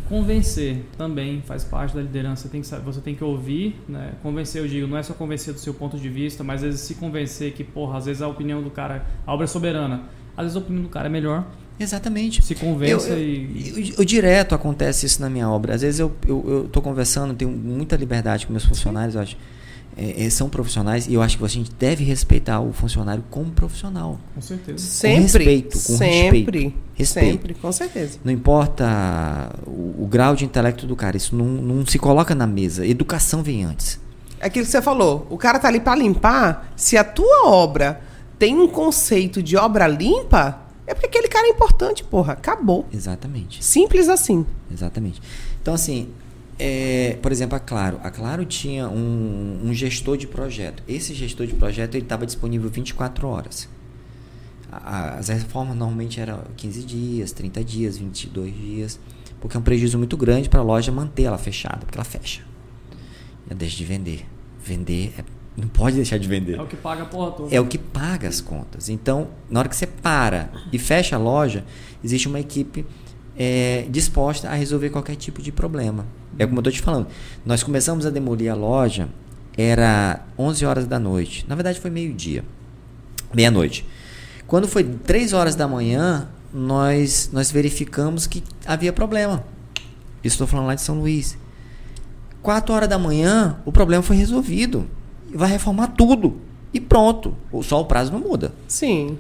convencer também faz parte da liderança. Você tem que, você tem que ouvir, né? Convencer, eu digo, não é só convencer do seu ponto de vista, mas às vezes se convencer que, porra, às vezes a opinião do cara, a obra é soberana. Às vezes a opinião do cara é melhor. Exatamente. Se convença Eu- eu- e. eu- eu direto acontece isso na minha obra. Às vezes eu, tô conversando, tenho muita liberdade com meus funcionários, eu acho. É, é, são profissionais e eu acho que a gente deve respeitar o funcionário como profissional. Com certeza. Sempre. respeito, com sempre. respeito. Respeito. Sempre, com certeza. Não importa o, o grau de intelecto do cara, isso não, não se coloca na mesa. Educação vem antes. É Aquilo que você falou, o cara tá ali para limpar. Se a tua obra tem um conceito de obra limpa, é porque aquele cara é importante, porra. Acabou. Exatamente. Simples assim. Exatamente. Então, assim, é, por exemplo, a Claro. A Claro tinha um, um gestor de projeto. Esse gestor de projeto ele estava disponível 24 horas. A- As reformas normalmente eram 15 dias, 30 dias, 22 dias, porque é um prejuízo muito grande para a loja manter ela fechada, porque ela fecha. Ela deixa de vender. Vender é- não pode deixar de vender É o que paga a porra toda. é o que paga as contas. Então, na hora que você para e fecha a loja, existe uma equipe é, disposta a resolver qualquer tipo de problema. É como eu estou te falando. Nós começamos a demolir a loja, era 11 horas da noite. Na verdade, foi meio-dia. Meia-noite. Quando foi 3 horas da manhã, nós, nós verificamos que havia problema. Isso estou falando lá de São Luís. 4 horas da manhã, o problema foi resolvido. Vai reformar tudo. E pronto. Só o prazo não muda. Sim.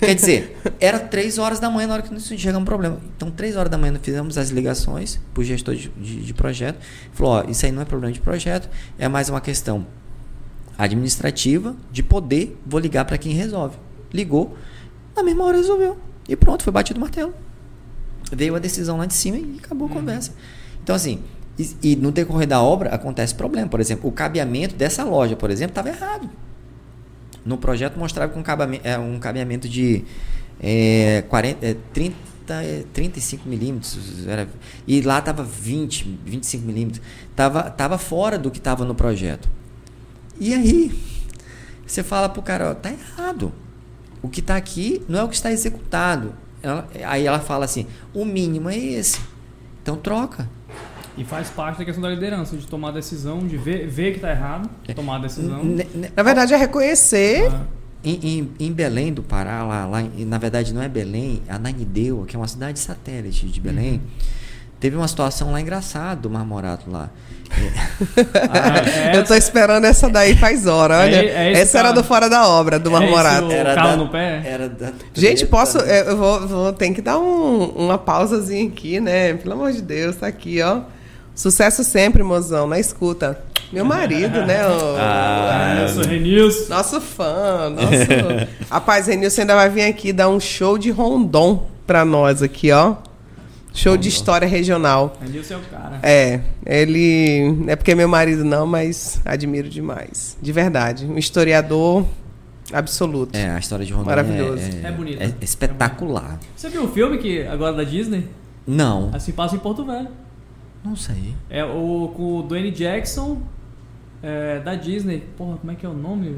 Quer dizer, era 3 horas da manhã na hora que nós chegamos um problema. Então, 3 horas da manhã nós fizemos as ligações para o gestor de, de, de projeto. Falou, ó, isso aí não é problema de projeto, é mais uma questão administrativa, de poder, vou ligar para quem resolve. Ligou, na mesma hora resolveu. E pronto, foi batido o martelo. Veio a decisão lá de cima e acabou a conversa. Então, assim, e, e no decorrer da obra acontece problema. Por exemplo, o cabeamento dessa loja, por exemplo, estava errado. No projeto mostrava que um cabeamento, é, um cabeamento de é, 40, é, 30, é, 35 milímetros. Era, e lá estava 20, 25 milímetros. Estava tava fora do que estava no projeto. E aí, você fala pro cara, ó, tá errado. O que está aqui não é o que está executado. Ela- aí ela fala assim, o mínimo é esse. Então troca. E faz parte da questão da liderança, de tomar a decisão, de ver, ver que tá errado, tomar a decisão. Na verdade, é reconhecer. Ah, Em, em- em Belém do Pará, lá, lá na verdade não é Belém, é Ananindeua, que é uma cidade satélite de Belém, Uhum. teve uma situação lá engraçada do Marmorato lá. ah, é Eu tô esperando essa daí faz hora, olha. É- é essa era do Fora da Obra, do É Marmorato. esse o- calo no pé? Era da Gente, posso. né? Eu vou, vou ter que dar um- uma pausazinha aqui, né? Pelo amor de Deus, tá aqui, ó. Sucesso sempre, mozão, na escuta. Meu marido, né? o- Ah, eu sou Renilson. Nosso fã, nosso. Rapaz, Renilson ainda vai vir aqui dar um show de rondon pra nós aqui, ó. Show de história regional. Ali o seu cara. É, ele. É porque é meu marido não, mas admiro demais. De verdade. Um historiador absoluto. É, a história de Rondônia Maravilhoso. É, É bonito. é espetacular. Você viu o filme que agora da Disney? Não, Assim passa em Porto Velho. Não sei. É o com o Dwayne Jackson é, da Disney. Porra, como é que é o nome?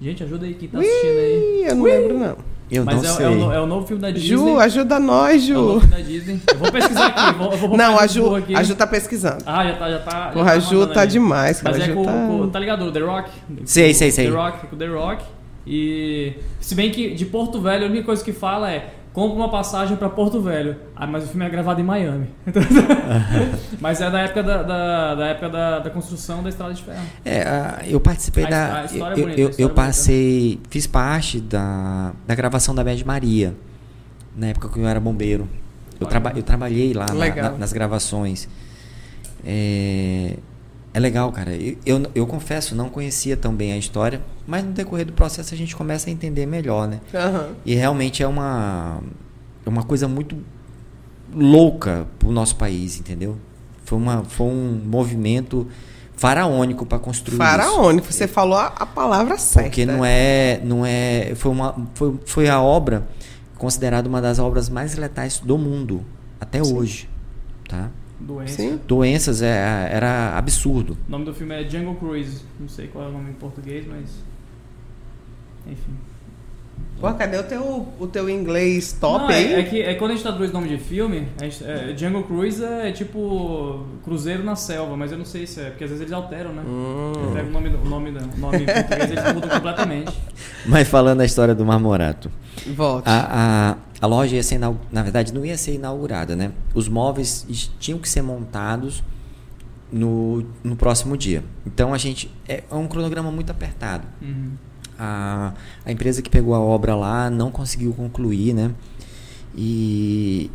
Gente, ajuda aí quem tá assistindo aí. Ih, eu não lembro, não. Eu Mas não é, sei. é o, é o novo filme da Disney. Ju, ajuda nós, É o novo Ju. filme da Disney. Eu vou pesquisar aqui. Vou, eu vou Não, a Ju, aqui. a Ju tá pesquisando. Ah, já tá, já tá. já Porra, a tá Ju mandando tá ali. demais, cara. Mas a é Ju com, tá... com- tá ligado? O The Rock? Sei, sei, sei. The Rock, com The Rock. E se bem que de Porto Velho a única coisa que fala é compra uma passagem pra Porto Velho. Ah, mas o filme é gravado em Miami. mas é da época da, da, da época da, da construção da Estrada de Ferro. É, eu participei A da. histó- a história é eu, bonita, eu, a história eu é bonita. passei. Fiz parte da, da gravação da Média Maria. Na época que eu era bombeiro. Eu, traba, eu trabalhei lá na- na- nas gravações. É, é legal, cara. Eu, eu, eu confesso, não conhecia tão bem a história, mas no decorrer do processo a gente começa a entender melhor, né? Aham. E realmente é uma, é uma coisa muito louca pro nosso país, entendeu? Foi, uma, foi um movimento faraônico para construir isso. Faraônico, você falou a, a palavra certa. Porque não é, não é, foi uma, foi, foi a obra considerada uma das obras mais letais do mundo até hoje, tá? Doença. Sim. Doenças é, era absurdo. O nome do filme é Jungle Cruise. Não sei qual é o nome em português, mas. Enfim. Pô, cadê o teu, o teu inglês top Não, é- aí? É, que é quando a gente traduz nome de filme, a gente, é, Jungle Cruise é tipo Cruzeiro na Selva, mas eu não sei se é, porque às vezes eles alteram, né? Hum. Eles pegam o nome, o nome, o nome em português eles mudam completamente. Mas falando a história do Marmorato, Volte. a, a, a loja ia ser, na verdade, não ia ser inaugurada, né? Os móveis is- tinham que ser montados no, no próximo dia. Então a gente é um cronograma muito apertado. Uhum. A, a empresa que pegou a obra lá não conseguiu concluir, né? E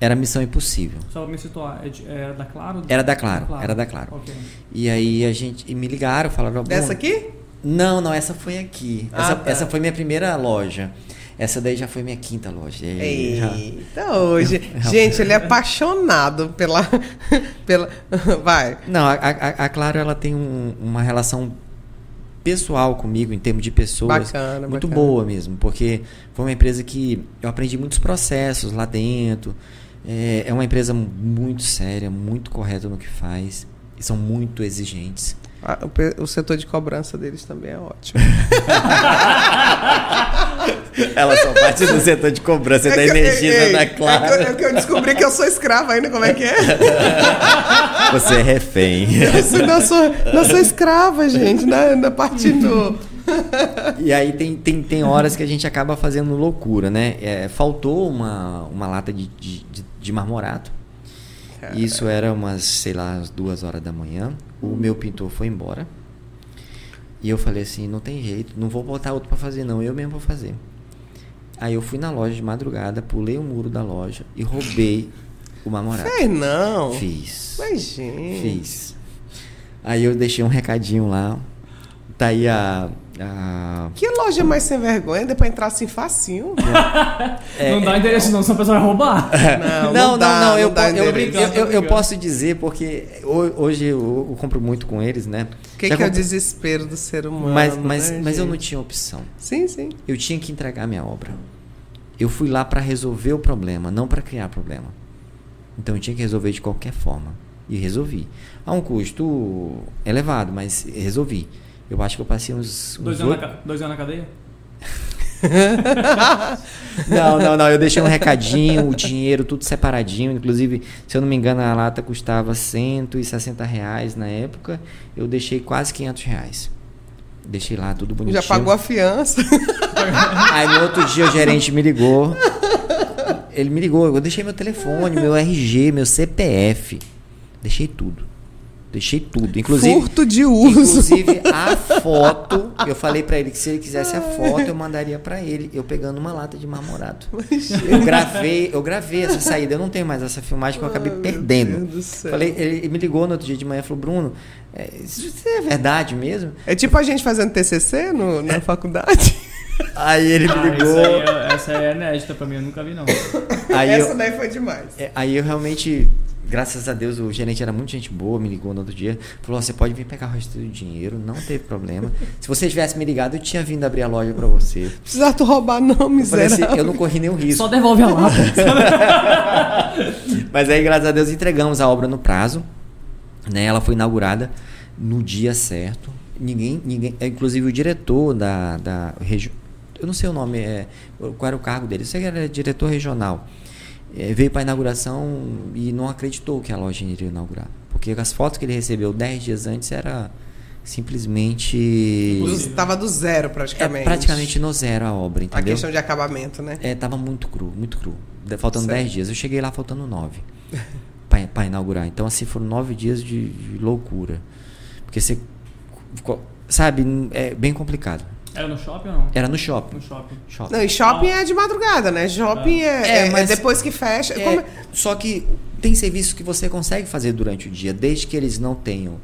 era missão impossível. Só pra me situar, é, de- é da Claro? Era da Claro, era da Claro. Ok. E aí a gente e me ligaram, falaram Dessa "Bruno, aqui? Não, não, essa foi aqui. Ah, essa, tá. essa foi minha primeira loja. Essa daí já foi minha quinta loja. Já- Eita, hoje. Gente, ele é apaixonado pela. pela vai. Não, a, a, a Claro ela tem um- uma relação pessoal comigo em termos de pessoas Bacana, muito bacana. boa mesmo, porque foi uma empresa que eu aprendi muitos processos lá dentro. É, é uma empresa muito séria, muito correta no que faz e são muito exigentes. Ah, o, setor de cobrança deles também é ótimo. Ela só parte do setor de cobrança É ei, ei, É eu, é que eu descobri que eu sou escrava ainda, como é que é? Você é refém. Eu sou, não, sou, não sou escrava, gente, na, na parte do. E aí tem, tem, tem horas que a gente acaba fazendo loucura, né? É, faltou uma, uma lata de, de, de- marmorato. Isso era umas, sei lá, as duas horas da manhã. O meu pintor foi embora. E eu falei assim, não tem jeito, não vou botar outro pra fazer não, eu mesmo vou fazer. Aí eu fui na loja de madrugada, pulei o muro da loja e roubei o marmorato. Fez não. Fiz. Mas, gente. Fiz. Aí eu deixei um recadinho lá. Tá aí a. a- Que loja mais sem vergonha? Deu pra entrar assim facinho. É, não dá endereço não, senão a pessoa vai roubar. Não, não, não, dá, não, eu, eu, eu, posso dizer porque ho- hoje eu, eu compro muito com eles, né? O que, que é o desespero do ser humano? Mas, mas, né, mas eu não tinha opção. Sim, sim. Eu tinha que entregar minha obra. Eu fui lá para resolver o problema, não para criar problema. Então eu tinha que resolver de qualquer forma. E resolvi. A um custo elevado, mas resolvi. Eu acho que eu passei uns. uns Dois anos, oito- na, dois anos na cadeia? Não, não, não. Eu deixei um recadinho, o dinheiro tudo separadinho. Inclusive, se eu não me engano, a lata custava 160 reais na época. Eu deixei quase 500 reais. Deixei lá tudo bonitinho. Já pagou a fiança. Aí no outro dia o gerente me ligou. Ele me ligou. Eu deixei meu telefone, meu RG, meu CPF. Deixei tudo. Deixei tudo. Inclusive. Furto de uso. Inclusive a foto, eu falei pra ele que se ele quisesse a foto, eu mandaria pra ele, eu pegando uma lata de marmorato. Eu gravei, eu gravei essa saída, eu não tenho mais essa filmagem que eu acabei Ai, perdendo. Deus do céu. Falei, ele, me ligou no outro dia de manhã e falou: "Bruno, é, isso é verdade mesmo?" É tipo a gente fazendo TCC no, na faculdade. Aí ele me Ah, ligou. aí é- essa é inédita pra mim, eu nunca vi não. Aí Essa eu, daí foi demais. é, aí eu realmente, graças a Deus, o gerente era muito gente boa, me ligou no outro dia. Falou: você pode vir pegar o resto do dinheiro, não teve problema. Se você tivesse me ligado, eu tinha vindo abrir a loja pra você. Precisa tu roubar, não, Eu falei assim, eu não corri nenhum risco. Só devolve a lata. Mas aí, graças a Deus, entregamos a obra no prazo. Né? Ela foi inaugurada no dia certo. Ninguém, ninguém, é, inclusive o diretor da, da região, eu não sei o nome, é, qual era o cargo dele, eu sei que era diretor regional. É, veio para a inauguração e não acreditou que a loja iria inaugurar. Porque as fotos que ele recebeu 10 dias antes era simplesmente. Do- Tava do zero, É, praticamente. praticamente no zero a obra, A entendeu? questão de acabamento, né? É, tava muito cru, muito cru. Faltando Certo. 10 dias. Eu cheguei lá faltando 9 para inaugurar. Então, assim, foram 9 dias de, de loucura. Porque você. Sabe, é bem complicado. Era no shopping ou não? Era no shopping. No shopping. shopping. Não, e shopping é de madrugada, né? Shopping é, É, é- mas- depois que fecha. É, como- Só que tem serviços que você consegue fazer durante o dia, desde que eles não tenham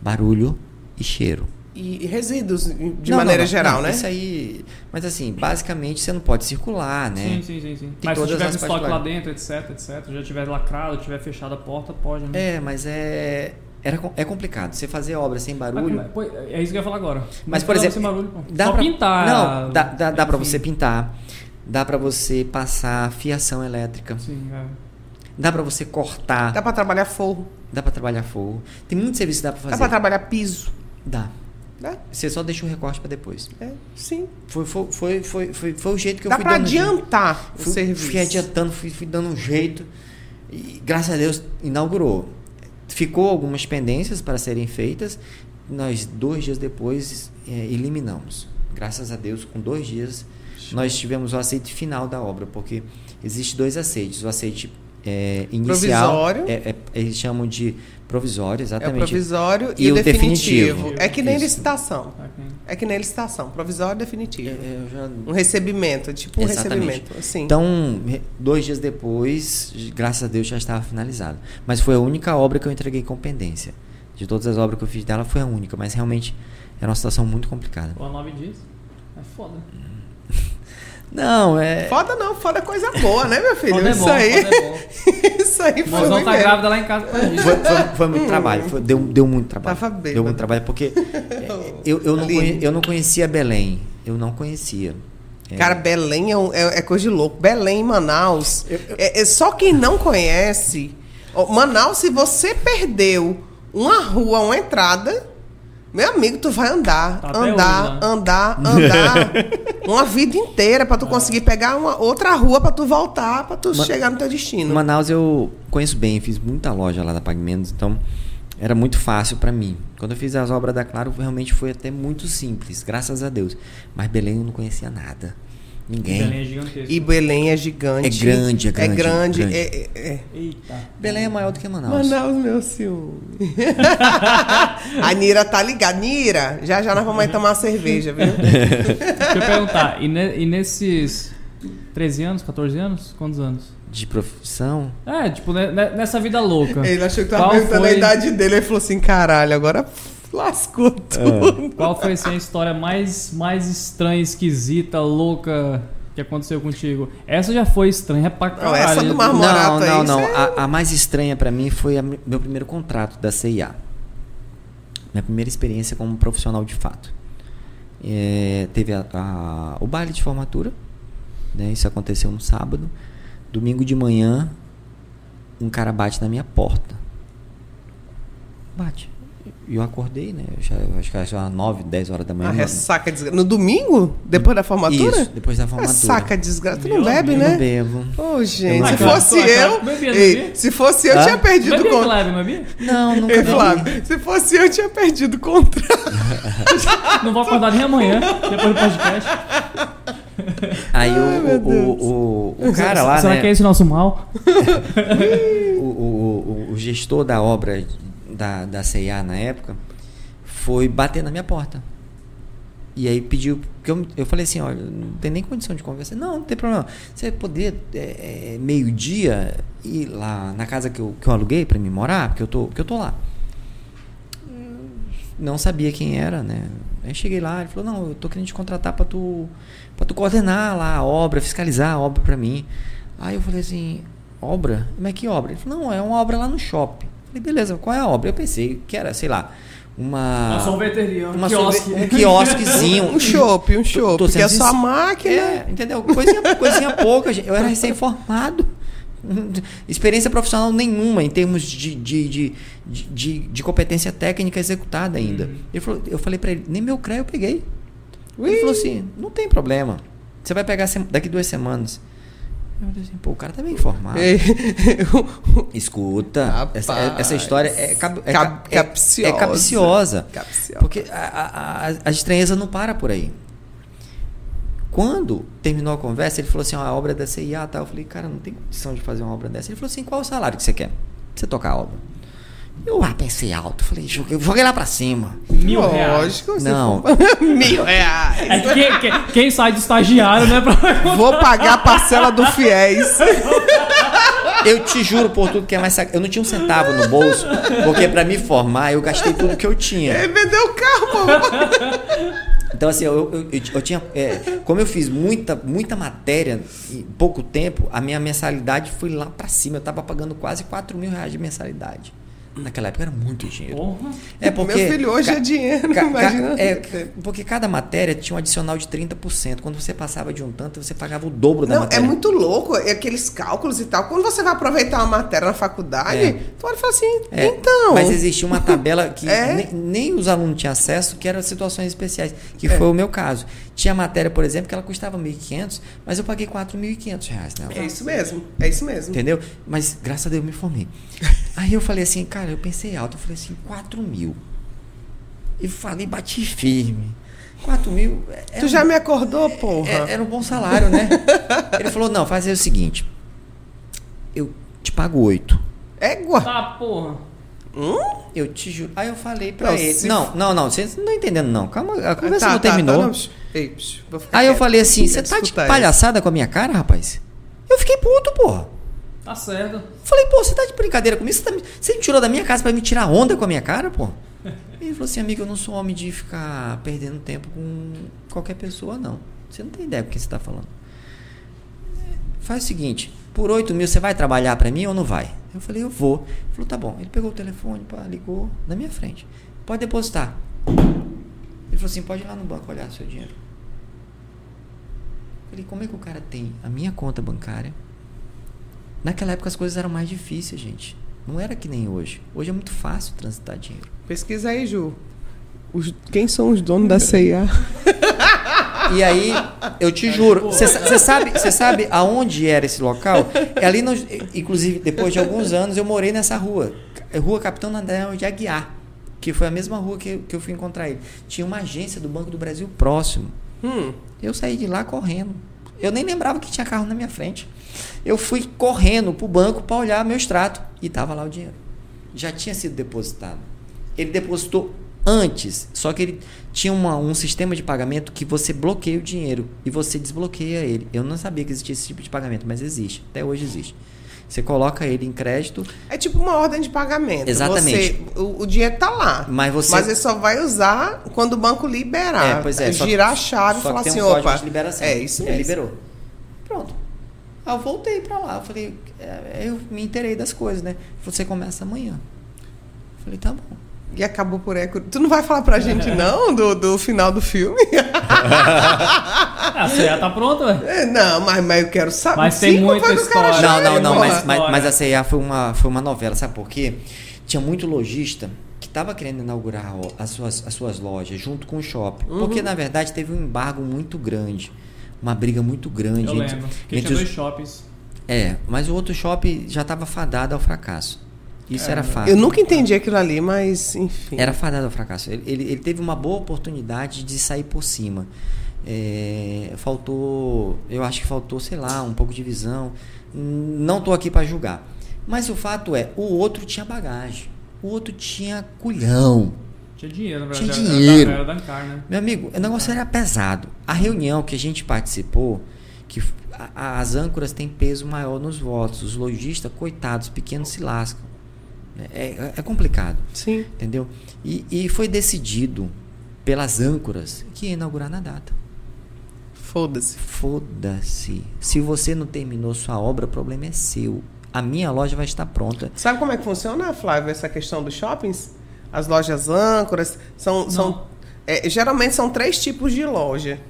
barulho e cheiro. E resíduos, de Não, maneira não, não, geral, não, né? Isso aí. Mas assim, basicamente você não pode circular, né? Sim, sim, sim, sim. Tem Mas se tiver as com estoque lá dentro, etc, etc, já tiver lacrado, tiver fechado a porta, pode, né? É, mas é. Era, é complicado. Você fazer obra sem barulho. Mas, pô, é isso que eu ia falar agora. Mas, por dá pra exemplo, ser barulho, pô. dá Só pra, pintar. Não, dá, dá, dá pra enfim. você pintar. Dá pra você passar fiação elétrica. Sim, é. Dá pra você cortar. Dá pra trabalhar forro. Dá pra trabalhar fogo. Tem muito serviço que dá pra fazer. Dá pra trabalhar piso. Dá. Dá? Você só deixa o recorte pra depois. É, sim. Foi, foi, foi, foi, foi, foi o jeito que eu Dá fui pra dando jeito. adiantar o Fui, serviço. fui adiantando, fui, fui dando um jeito. E graças a Deus inaugurou. Ficou algumas pendências para serem feitas. Nós, dois dias depois, eh, eliminamos. Graças a Deus, com dois dias, nós tivemos o aceite final da obra, porque existe dois aceites. O aceite eh, inicial, Provisório. é- é- eles chamam de provisório, É o exatamente. provisório e, E o o definitivo. definitivo. É que nem Isso. licitação. É que nem licitação. Provisório e definitivo. É, é, já- Um recebimento, tipo um Exatamente. recebimento. Assim. Então, dois dias depois, graças a Deus, já estava finalizado. Mas foi a única obra que eu entreguei com pendência. De todas as obras que eu fiz dela, foi a única. Mas realmente era uma situação muito complicada. Pô, nove dias. É foda. Não, é. Foda não, foda é coisa boa, né, meu filho? Foda é isso bom, aí. foda é bom. isso aí foi Mozão ruim tá mesmo. grávida lá em casa por isso. Foi, foi- foi muito trabalho. foi- deu, deu muito trabalho. Tava bêbado. Deu muito trabalho, porque é, eu, eu, não conhe- eu não conhecia Belém. Eu não conhecia. É, Cara, Belém é, um- é- é coisa de louco. Belém, Manaus. É, é só quem não conhece. Manaus, se você perdeu uma rua, uma entrada, meu amigo, tu vai andar, Tá andar, hoje, né? andar, andar. uma vida inteira pra tu conseguir pegar uma outra rua pra tu voltar, pra tu Ma- chegar no teu destino. Manaus eu conheço bem, fiz muita loja lá da Pagamentos, então era muito fácil para mim. Quando eu fiz as obras da Claro, realmente foi até muito simples, graças a Deus. Mas Belém eu não conhecia nada. Ninguém. Belém é gigantesco. E Belém é gigante. É grande, é grande, É grande. grande. é- é- é. Eita. Belém é maior do que Manaus. Manaus, meu ciúme. a Nira tá ligada. Nira, já já nós vamos aí tomar uma cerveja, viu? Deixa eu perguntar, e, ne- e nesses 13 anos, 14 anos? Quantos anos? De profissão. É, tipo, ne- ne- nessa vida louca. Ele achou que tava perguntando a foi- idade dele. Ele falou assim: caralho, agora lascou tudo. Qual foi assim, a história mais, mais estranha, esquisita, louca que aconteceu contigo? Essa já foi estranha pra Não, caralho. essa do? Marmol- Não, Morato aí, não, não. é- A, a mais estranha para mim foi a meu primeiro contrato da CIA. Minha primeira experiência como profissional de fato. É, teve a- a- o baile de formatura, né? Isso aconteceu no sábado. Domingo de manhã, um cara bate na minha porta. Bate. E eu acordei, né? Eu já, eu acho que era já 9, 10 horas da manhã. A não- ressaca desgraça. No domingo? Depois da formatura? Isso, depois da formatura. Ressaca desgraça. Tu não bebe, Eu né? não bebo. Ô, gente, Eu se fosse eu. bebia, Ei, se fosse eu, tinha perdido o contrato. Não bebia? Não, nunca Ei, bebi. Flávio, se fosse eu, tinha perdido o contrato. Não vou acordar nem amanhã, depois do podcast. Aí Ai, o, o, o, o cara lá, Será né? que é esse nosso mal? o, o, o, o gestor da obra da, da CIA na época foi bater na minha porta. E aí pediu. Que eu, eu falei assim: olha, não tem nem condição de conversar. Não, não tem problema. Você poderia, é, é, meio-dia, ir lá na casa que eu, que eu aluguei para me morar? Porque eu tô, porque eu tô lá. Não sabia quem era, né? Aí cheguei lá, ele falou: "Não, eu tô querendo te contratar para tu para tu coordenar lá a obra, fiscalizar a obra para mim". Aí eu falei assim: "Obra? Como é que obra?" Ele falou: "Não, é uma obra lá no shopping". Falei: "Beleza, qual é a obra?" Eu pensei que era, sei lá, uma Uma sorveteria, um uma quiosque. sorve- um quiosquezinho, Um chopp, um chopp. tô Porque é só máquina. É, entendeu? Coisinha, coisinha pouca, gente. Eu era recém-formado. Experiência profissional nenhuma em termos de, de, de, de, de- de competência técnica executada ainda. Uhum. Ele falou, eu falei pra ele, nem meu CREA eu peguei. Ui. Ele falou assim, não tem problema. Você vai pegar daqui duas semanas. Eu falei assim, pô, o cara tá bem informado. Escuta, Rapaz. essa, essa história é, cab- é, Cap- ca- é- capciosa. é capciosa. Capciosa. Porque a, a, a, estranheza não para por aí. Quando terminou a conversa, ele falou assim: a obra é da CIA tal. Eu falei, cara, não tem condição de fazer uma obra dessa. Ele falou assim: qual o salário que você quer? Pra você tocar a obra. Eu ah, pensei alto. Falei, joguei, joguei lá pra cima. Mil reais. Lógico. Não. Mil reais. É que quem, quem- quem sai de estagiário, né? Pra... Vou pagar a parcela do fiéis. Eu te juro por tudo que é mais sac... Eu não tinha um centavo no bolso, porque pra me formar eu gastei tudo que eu tinha. Ele vendeu o carro, pô. Então, assim, eu, eu, eu, eu tinha. é, como eu fiz muita, muita matéria em pouco tempo, a minha mensalidade foi lá pra cima. Eu tava pagando quase 4 mil reais de mensalidade. Naquela época era muito dinheiro. Porra. É porque. Meu filho, hoje ca- é dinheiro, ca- ca- imagina. é, porque cada matéria tinha um adicional de 30%. Quando você passava de um tanto, você pagava o dobro da Não, é matéria. muito louco é aqueles cálculos e tal. Quando você vai aproveitar uma matéria na faculdade, É. tu olha e fala assim, É, então. Mas existia uma tabela que É? nem, nem os alunos tinham acesso, que eram situações especiais, que É. foi o meu caso. Tinha matéria, por exemplo, que ela custava 1.500, mas eu paguei 4.500 reais nela. É isso mesmo, é isso mesmo. Entendeu? Mas graças a Deus eu me formei. Aí eu falei assim, cara, eu pensei alto, eu falei assim, 4 mil. E falei, bati firme. 4 mil. é- Tu é já um- me acordou, porra? é- era um bom salário, né? Ele falou, não, faz aí o seguinte. Eu te pago 8. Égua. Tá, porra. Hum? Eu te juro. Aí eu falei pra Não, ele. Não, não, não, vocês não estão entendendo, não. Calma, a conversa Tá, não tá, terminou. tá, não, ei, psh, vou ficar Aí eu quieto. falei assim: você tá de palhaçada com a minha cara, rapaz? Eu fiquei puto, porra. Tá certo. Falei, pô, você tá de brincadeira comigo? Você, tá me- você me tirou da minha casa pra me tirar onda com a minha cara, pô? Ele falou assim, amigo, eu não sou homem de ficar perdendo tempo com qualquer pessoa, não. Você não tem ideia com quem você tá falando. Faz o seguinte, por 8 mil você vai trabalhar pra mim ou não vai? Eu falei, eu vou. Ele falou, tá bom. Ele pegou o telefone, pá, ligou na minha frente. Pode depositar. Ele falou assim, pode ir lá no banco olhar seu dinheiro. Eu falei, como é que o cara tem a minha conta bancária? Naquela época as coisas eram mais difíceis, gente. Não era que nem hoje. Hoje é muito fácil transitar dinheiro. Pesquisa aí, Ju. Os- quem são os donos da CIA? E aí, eu te juro, você sabe, você sabe aonde era esse local? É ali, no, inclusive, depois de alguns anos, eu morei nessa rua, Rua Capitão Daniel de Aguiar, que foi a mesma rua que, que eu fui encontrar ele. Tinha uma agência do Banco do Brasil próximo. Hum. Eu saí de lá correndo. Eu nem lembrava que tinha carro na minha frente. Eu fui correndo pro banco para olhar meu extrato e tava lá o dinheiro. Já tinha sido depositado. Ele depositou antes, só que ele tinha uma- um sistema de pagamento que você bloqueia o dinheiro e você desbloqueia ele. Eu não sabia que existia esse tipo de pagamento, mas existe. Até hoje existe. Você coloca ele em crédito, É tipo uma ordem de pagamento. Exatamente. Você- o, o dinheiro tá lá. Mas você- Mas ele só vai usar quando o banco liberar. É, pois é, Girar a chave e falar assim, um opa. de liberação. É isso Ele mesmo. liberou. Pronto. Aí eu voltei pra lá. Eu falei, é, eu me inteirei das coisas, né? Você começa amanhã. Eu falei, tá bom. E acabou por eco. Tu não vai falar pra gente, não, do, do final do filme? Ah, a ceia tá pronta, velho. É, não, mas, mas eu quero saber. Mas tem muita história. Não, chega, não, não, porra? mas, mas, mas a CIA foi uma, foi uma novela, sabe por quê? Tinha muito lojista que estava querendo inaugurar ó, as suas, as suas lojas junto com o shopping. Uhum. Porque, na verdade, teve um embargo muito grande. Uma briga muito grande Eu entre, lembro. Que entre tinha os, dois shoppings. É, mas o outro shopping já estava fadado ao fracasso. Isso É, era fato. Eu nunca entendi aquilo ali, mas enfim. Era fadado ao fracasso. Ele, ele, ele teve uma boa oportunidade de sair por cima. É, faltou, eu acho que faltou, sei lá, um pouco de visão. Não estou aqui para julgar. Mas o fato é, o outro tinha bagagem. O outro tinha culhão. Tinha dinheiro, na Tinha dinheiro. Era, era Dancar, né? Meu amigo, o negócio era pesado. A reunião que a gente participou, que a- as âncoras têm peso maior nos votos. Os lojistas, coitados, pequenos se lascam. É, é complicado. Sim. Entendeu? E, e foi decidido pelas âncoras que ia inaugurar na data. Foda-se. Foda-se. Se você não terminou sua obra, o problema é seu. A minha loja vai estar pronta. Sabe como é que funciona, Flávio, essa questão dos shoppings? As lojas âncoras são. são é, geralmente são três tipos de loja.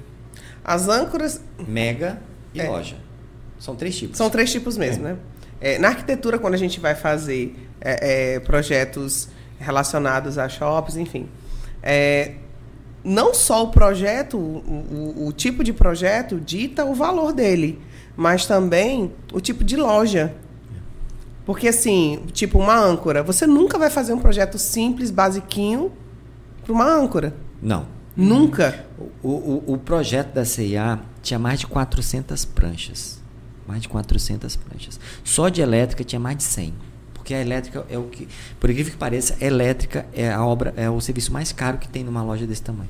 As âncoras. Mega e É. loja. São três tipos. São três tipos mesmo, né? É, na arquitetura, quando a gente vai fazer é, é, projetos relacionados a shoppings, enfim. é, não só o projeto, o, o- o tipo de projeto dita o valor dele, mas também o tipo de loja. Porque, assim, tipo uma âncora, você nunca vai fazer um projeto simples, basiquinho, para uma âncora. Não. Nunca. O, o, o projeto da CIA tinha mais de 400 pranchas. Mais de 400 pranchas. Só de elétrica tinha mais de 100. Porque a elétrica é o que, por incrível que pareça, a elétrica é a obra, é o serviço mais caro que tem numa loja desse tamanho.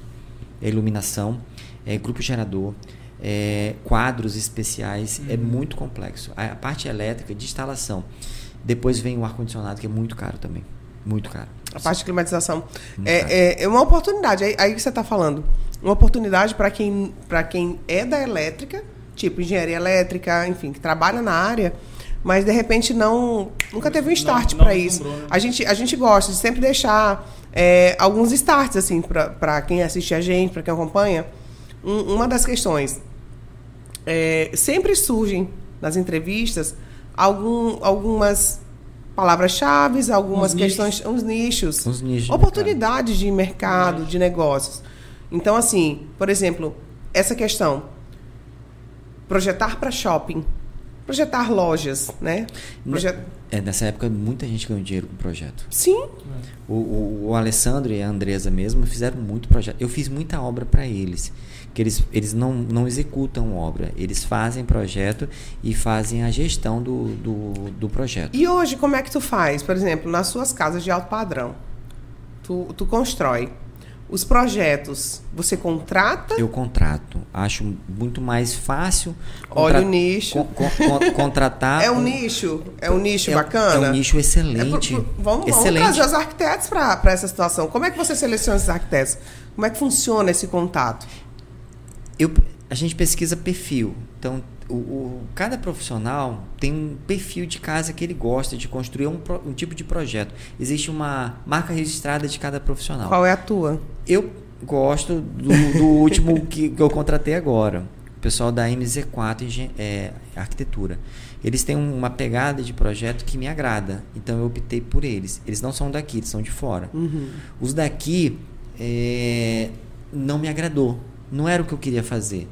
É iluminação, é grupo gerador, é quadros especiais, é muito complexo. A, a parte elétrica de instalação. Depois vem o ar condicionado que é muito caro também, muito caro. A parte de climatização. É, é, é uma oportunidade, aí, aí que você está falando. Uma oportunidade para quem, pra quem é da elétrica, tipo engenharia elétrica, enfim, que trabalha na área, mas de repente não nunca teve um start para isso. né? A gente, a gente gosta de sempre deixar é, alguns starts, assim, para quem assiste a gente, para quem acompanha. Um- uma das questões. é, sempre surgem nas entrevistas algum, algumas palavras-chave, algumas Uns questões, uns nichos, Uns nichos de oportunidades de mercado, de negócios. Então, assim, por exemplo, essa questão projetar para shopping, projetar lojas, né? Proje- É, nessa época muita gente ganhou dinheiro com projeto. Sim, O, o, o Alessandro e a Andresa mesmo fizeram muito projeto. Eu fiz muita obra para eles. Que eles, eles não, não executam obra, eles fazem projeto e fazem a gestão do, do, do projeto. E hoje, como é que tu faz? Por exemplo, nas suas casas de alto padrão, tu, tu constrói. Os projetos, você contrata, Eu contrato. Acho muito mais fácil olha o nicho. con- con- con- contratar. É um um- nicho? É um nicho é- bacana? É um nicho É excelente. por- vamos, vamos excelente. trazer os arquitetos para essa situação. Como é que você seleciona esses arquitetos? Como é que funciona esse contato? Eu, a gente pesquisa perfil. Então, o, o- cada profissional tem um perfil de casa que ele gosta de construir um, um tipo de projeto. Existe uma marca registrada de cada profissional. Qual é a tua? Eu gosto do, do último que, que eu contratei agora. O pessoal da MZ4 Engen- é, Arquitetura. Eles têm uma pegada de projeto que me agrada. Então eu optei por eles. Eles não são daqui, eles são de fora. Uhum. Os daqui é, não me agradou. Não era o que eu queria fazer.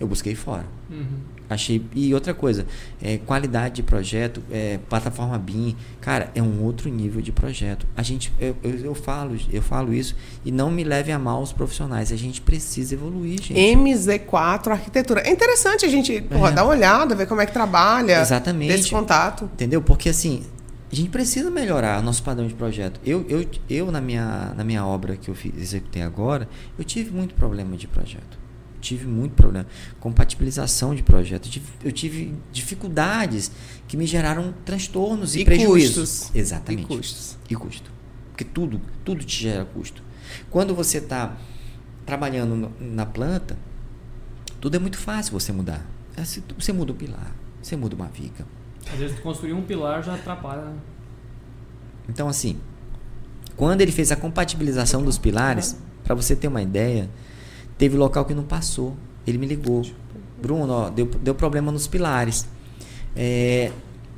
Eu busquei fora. Uhum. Achei. E outra coisa, é, qualidade de projeto, é, plataforma BIM, cara, é um outro nível de projeto. A gente, eu, eu, eu falo, eu falo isso e não me leve a mal os profissionais. A gente precisa evoluir, gente. MZ4 Arquitetura. É interessante a gente porra, É. dar uma olhada, ver como é que trabalha. Exatamente. Desse contato. Entendeu? Porque assim, a gente precisa melhorar o nosso padrão de projeto. Eu, eu, eu na, minha, na minha obra que eu fiz, executei agora, eu tive muito problema de projeto. Tive muito problema. Compatibilização de projeto. Eu tive- dificuldades que me geraram transtornos e, E prejuízos. custos. Exatamente. E custos. E custo. Porque tudo, tudo te gera custo. Quando você está trabalhando no- na planta, tudo é muito fácil você mudar. É, Você muda o pilar, você muda uma viga. Às vezes construir um pilar já atrapalha. né? Então, assim, quando ele fez a compatibilização dos pilares, para você ter uma ideia, teve local que não passou. Ele me ligou. Bruno, ó, deu, deu problema nos pilares. É,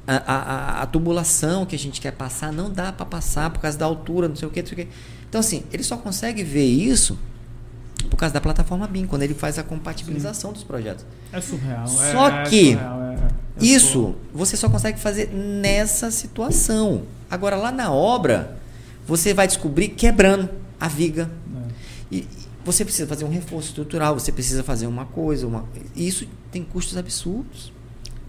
a, a- a- tubulação que a gente quer passar não dá para passar por causa da altura, não sei o que, não sei o que. Então, assim, ele só consegue ver isso por causa da plataforma BIM, quando ele faz a compatibilização dos projetos. É surreal. é- Só é que surreal, é- eu Isso você só consegue fazer nessa situação. Agora, lá na obra, você vai descobrir quebrando a viga. é. E você precisa fazer um reforço estrutural, você precisa fazer uma coisa. Uma... Isso tem custos absurdos.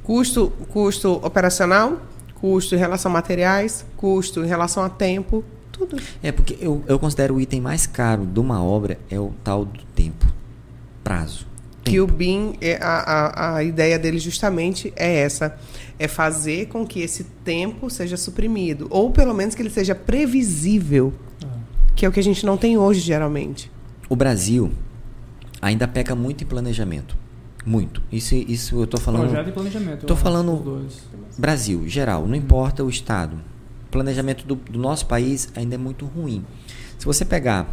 Custo, custo operacional, custo em relação a materiais, custo em relação a tempo, tudo. É porque eu, eu considero o item mais caro de uma obra é o tal do tempo, prazo. Que o BIM, é, a, a, a ideia dele justamente é essa: é fazer com que esse tempo seja suprimido, ou pelo menos que ele seja previsível, que é o que a gente não tem hoje, geralmente. O Brasil ainda peca muito em planejamento. Muito. Isso, isso eu tô falando. Projeto e planejamento. Acho, falando-. Brasil, geral, não importa o estado. O planejamento do, do nosso país ainda é muito ruim. Se você pegar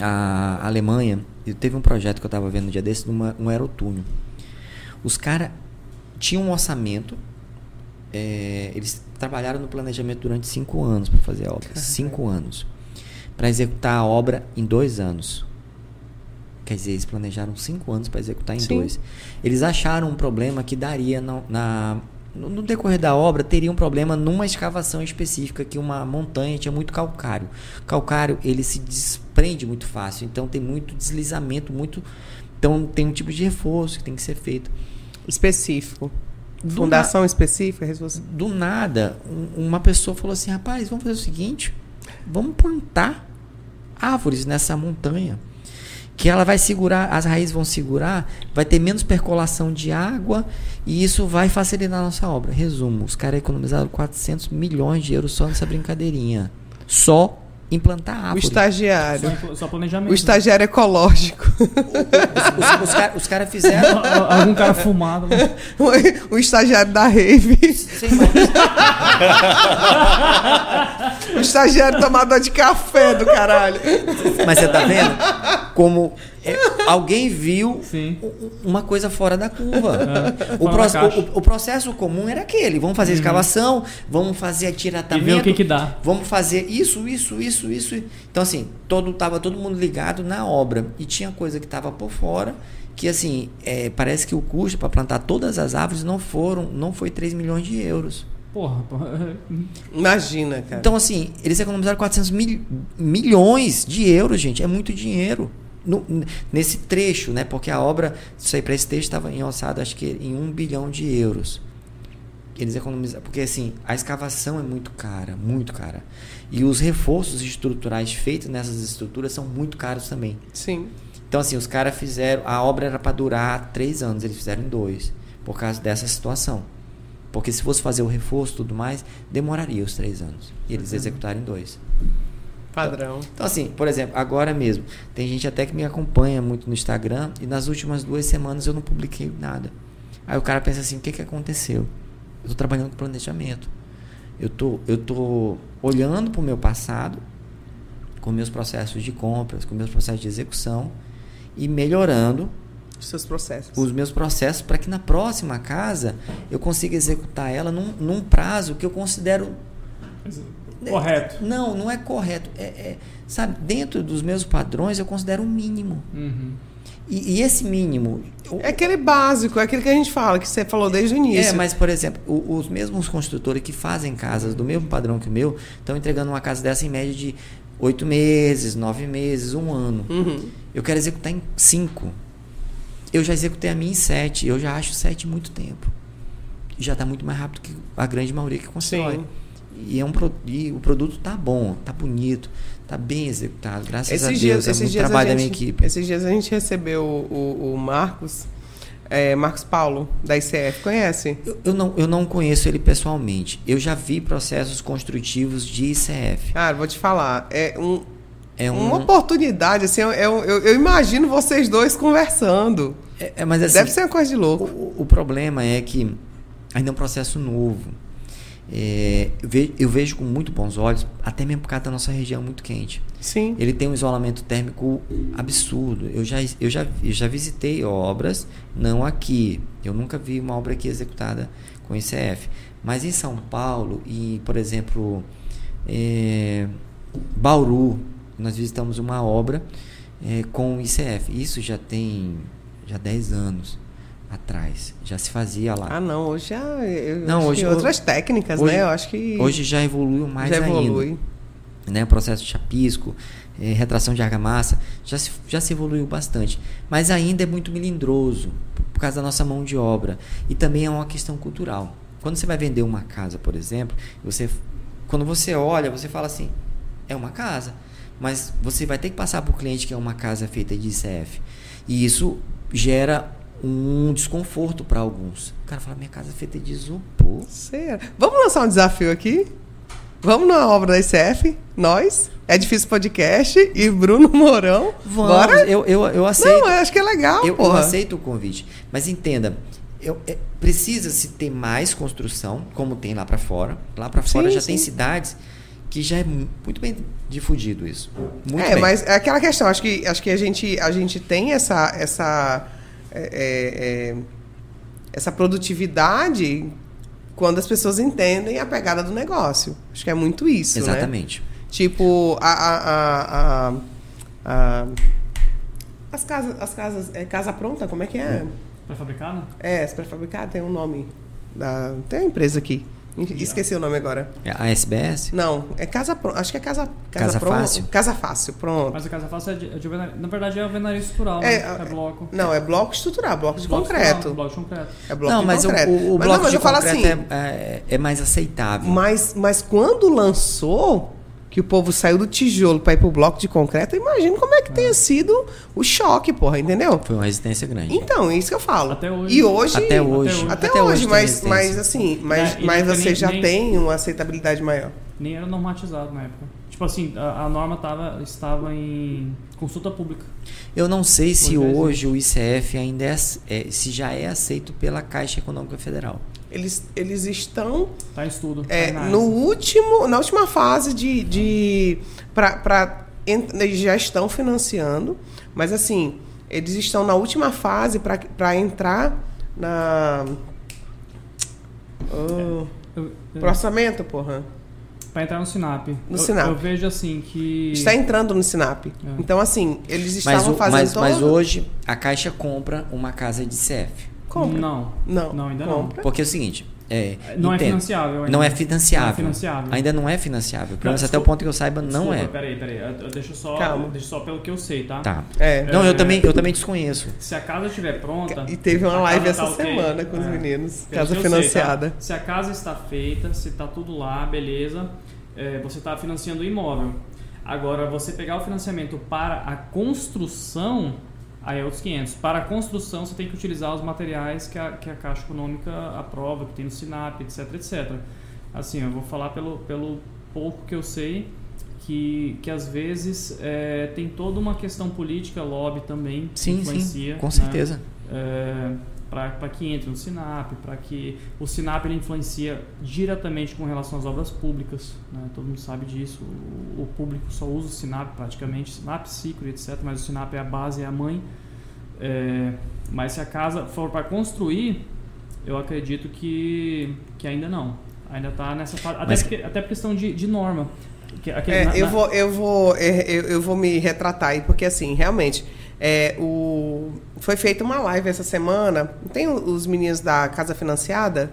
a Alemanha, eu teve um projeto que eu estava vendo no dia desse, numa, um aerotúnel. Os caras tinham um orçamento, é, eles trabalharam no planejamento durante cinco anos para fazer a obra. Cinco anos. Para executar a obra em dois anos. Quer dizer, eles planejaram cinco anos para executar em Sim. dois. Eles acharam um problema que daria na, na- no, decorrer da obra, teria um problema numa escavação específica, que uma montanha tinha muito calcário. Calcário, ele se desprende muito fácil, então tem muito deslizamento, muito... Então tem um tipo de reforço que tem que ser feito. Específico. Do Fundação específica, responsa- do nada, um- uma pessoa falou assim: rapaz, vamos fazer o seguinte, vamos plantar árvores nessa montanha. Que ela vai segurar, as raízes vão segurar, vai ter menos percolação de água e isso vai facilitar a nossa obra. Resumo: os caras economizaram 400 milhões de euros só nessa brincadeirinha. Só implantar O árvore. estagiário. Só, só planejamento. O estagiário ecológico. Os, os, caras- os caras fizeram. Algum cara fumado. né? o estagiário da rave. Sem. O estagiário tomador de café do caralho. Mas você tá vendo? Como é, alguém viu Sim. uma coisa fora da curva. É, O, fora caixa. o- o processo comum era aquele: vamos fazer escavação, vamos fazer E atiratamento, ver o que que dá. vamos fazer isso, isso, isso, isso. Então, assim, todo, tava todo mundo ligado na obra. E tinha coisa que tava por fora. Que assim, é, parece que o custo para plantar todas as árvores não foram, não foi 3 milhões de euros. Porra, porra. Imagina, cara. Então, assim, eles economizaram 400 mil- milhões de euros, gente. É muito dinheiro. No- nesse trecho, né? Porque a obra, isso aí para esse trecho estava em orçado, acho que em um bilhão de euros. Eles economizaram. Porque, assim, a escavação é muito cara, muito cara. E os reforços estruturais feitos nessas estruturas são muito caros também. Sim. Então, assim, os caras fizeram. A obra era para durar três anos, eles fizeram em dois. Por causa dessa situação. Porque se fosse fazer o reforço e tudo mais, demoraria os três anos. E eles executaram em dois. Padrão. Então, assim, por exemplo, agora mesmo, tem gente até que me acompanha muito no Instagram e nas últimas duas semanas eu não publiquei nada. Aí o cara pensa assim: o que, que aconteceu? Eu tô trabalhando com planejamento. Eu tô, eu tô olhando para o meu passado, com meus processos de compras, com meus processos de execução e melhorando Os seus processos. os meus processos para que na próxima casa eu consiga executar ela num, num prazo que eu considero Correto. não, não é correto. É, é, sabe, dentro dos meus padrões eu considero o mínimo. Uhum. E, e esse mínimo. o- É aquele básico, é aquele que a gente fala, que você falou desde o início. É, mas, por exemplo, o- os mesmos construtores que fazem casas do mesmo padrão que o meu estão entregando uma casa dessa em média de oito meses, nove meses, um ano. Uhum. Eu quero executar em cinco. Eu já executei a minha em sete. Eu já acho sete muito tempo. Já está muito mais rápido que a grande maioria que constrói. Sim. E, é um, e o produto tá bom, tá bonito, tá bem executado. Graças a Esses Deus. dias, é muito a trabalho da minha gente, equipe. esses dias a gente recebeu o, o- o Marcos, é, Marcos Paulo, da ICF, conhece? Eu, eu não, eu não conheço ele pessoalmente. Eu já vi processos construtivos de ICF. Cara, vou te falar, é um, É um. uma oportunidade, assim, eu, eu, eu imagino vocês dois conversando. é- é, mas assim, Deve ser uma coisa de louco. o- o problema é que ainda é um processo novo. É, eu, ve- eu vejo com muito bons olhos, até mesmo por causa da nossa região muito quente. Sim. Ele tem um isolamento térmico absurdo. Eu já, eu já, eu já visitei obras, não aqui. Eu nunca vi uma obra aqui executada com ICF. Mas em São Paulo e, por exemplo, é, Bauru, nós visitamos uma obra é, com ICF. Isso já tem já 10 anos atrás. Já se fazia lá. Ah, não, hoje já. Eu Não, hoje- outras técnicas, hoje- né? Eu acho que. Hoje já evoluiu mais já ainda evolui. né, o processo de chapisco, eh, retração de argamassa, já se, já se evoluiu bastante. Mas ainda é muito melindroso, por- por causa da nossa mão de obra. E também é uma questão cultural. Quando você vai vender uma casa, por exemplo, você, quando você olha, você fala assim, é uma casa. mas você vai ter que passar para o cliente que é uma casa feita de ICF. E isso gera um desconforto para alguns. O cara fala, minha casa é feita de isopor. Sério? Vamos lançar um desafio aqui? Vamos na obra da ICF? Nós? É Difícil Podcast e Bruno Mourão. Vamos, Bora? eu, eu, eu aceito. Não, eu acho que é legal, eu, eu aceito o convite. Mas entenda, eu- é- precisa-se ter mais construção, como tem lá para fora. Lá para fora Sim, já sim. tem cidades que já é mu- muito bem difundido isso. Muito é, bem. mas é aquela questão, acho que, acho que a, gente, a gente tem essa, essa, é, é, é, essa produtividade quando as pessoas entendem a pegada do negócio. Acho que é muito isso, né? Exatamente. Tipo, a, a, a, a- a- as casas, as casas, é casa pronta, como é que é? Pré-fabricado? É, esse pré-fabricado tem um nome, da, tem uma empresa aqui, esqueci o nome agora. É A SBS? Não, é casa pronta, acho que é casa, casa, Casa. Fácil? Casa fácil, pronto. Mas a casa fácil é de, é de alvenaria. Na verdade é alvenaria estrutural, É, né? É bloco. Não, é bloco estrutural, bloco de Bloco concreto. Bloco de concreto. É bloco não, de mas o, concreto. o, o mas bloco não, mas de eu falo concreto assim, é, é, é mais aceitável. mas, mas quando lançou, que o povo saiu do tijolo para ir pro bloco de concreto, eu imagino como é que tenha sido o choque, porra, entendeu? Foi uma resistência grande. Então, é isso que eu falo. Até hoje. E hoje. Até hoje. Até, Até hoje, hoje mas, mas assim, mas, É, mas você tem já nem- tem uma aceitabilidade maior. Nem era normatizado na época. Tipo assim, a, a norma tava, estava em consulta pública. Eu não sei se Hoje é hoje o ICF ainda é, é- se já é aceito pela Caixa Econômica Federal. Eles, eles estão Tá em estudo. tá é, análise. no último, na última fase de. de ent- eles já estão financiando, mas assim, eles estão na última fase para entrar na. Oh, Eu- eu- pro orçamento, porra. Pra entrar no Sinap. No eu, Sinap. Eu vejo assim que. Está entrando no Sinap. É. Então, assim, eles Mas, estavam o- fazendo mas, mas todo- hoje a Caixa compra uma casa de ICF. Compra. Não. Não, Não, ainda compra. Porque é o seguinte. É, Não é financiável ainda. Não é financiável. Não é financiável. Ainda não é financiável. Pelo Não, menos até o ponto que eu saiba, não Desculpa, é. Peraí, peraí. Eu- eu- Deixa só, Calma. deixa só pelo que eu sei, tá? Tá. É. Não, eu É. também, eu também desconheço. Se a casa estiver pronta. E teve uma live essa tá semana com os é. meninos. Pelo Casa eu sei, financiada. tá? Se a casa está feita, se está tudo lá, beleza, é, você está financiando o imóvel. Agora, você pegar o financiamento para a construção, aí é outros 500. Para a construção, você tem que utilizar os materiais que a, que a Caixa Econômica aprova, que tem no SINAP, etc, etc. Assim, eu vou falar pelo, pelo pouco que eu sei, que, que às vezes é, tem toda uma questão política, lobby também, que Sim, influencia. sim. Com né? certeza. Para que entre no SINAP, para que o SINAP ele influencia diretamente com relação às obras públicas, né? todo mundo sabe disso, o, o público só usa o SINAP praticamente, SINAP, Ciclo, etc, mas o SINAP é a base, é a mãe, É, mas se a casa for para construir, eu acredito que, que ainda não, ainda está nessa fase, até, Mas- porque, até por questão de, de norma. Aquele- É, na- eu na- vou, eu vou, é, eu, eu vou me retratar aí, porque assim, realmente, é, o, foi feita uma live essa semana. Tem os meninos da Casa Financiada,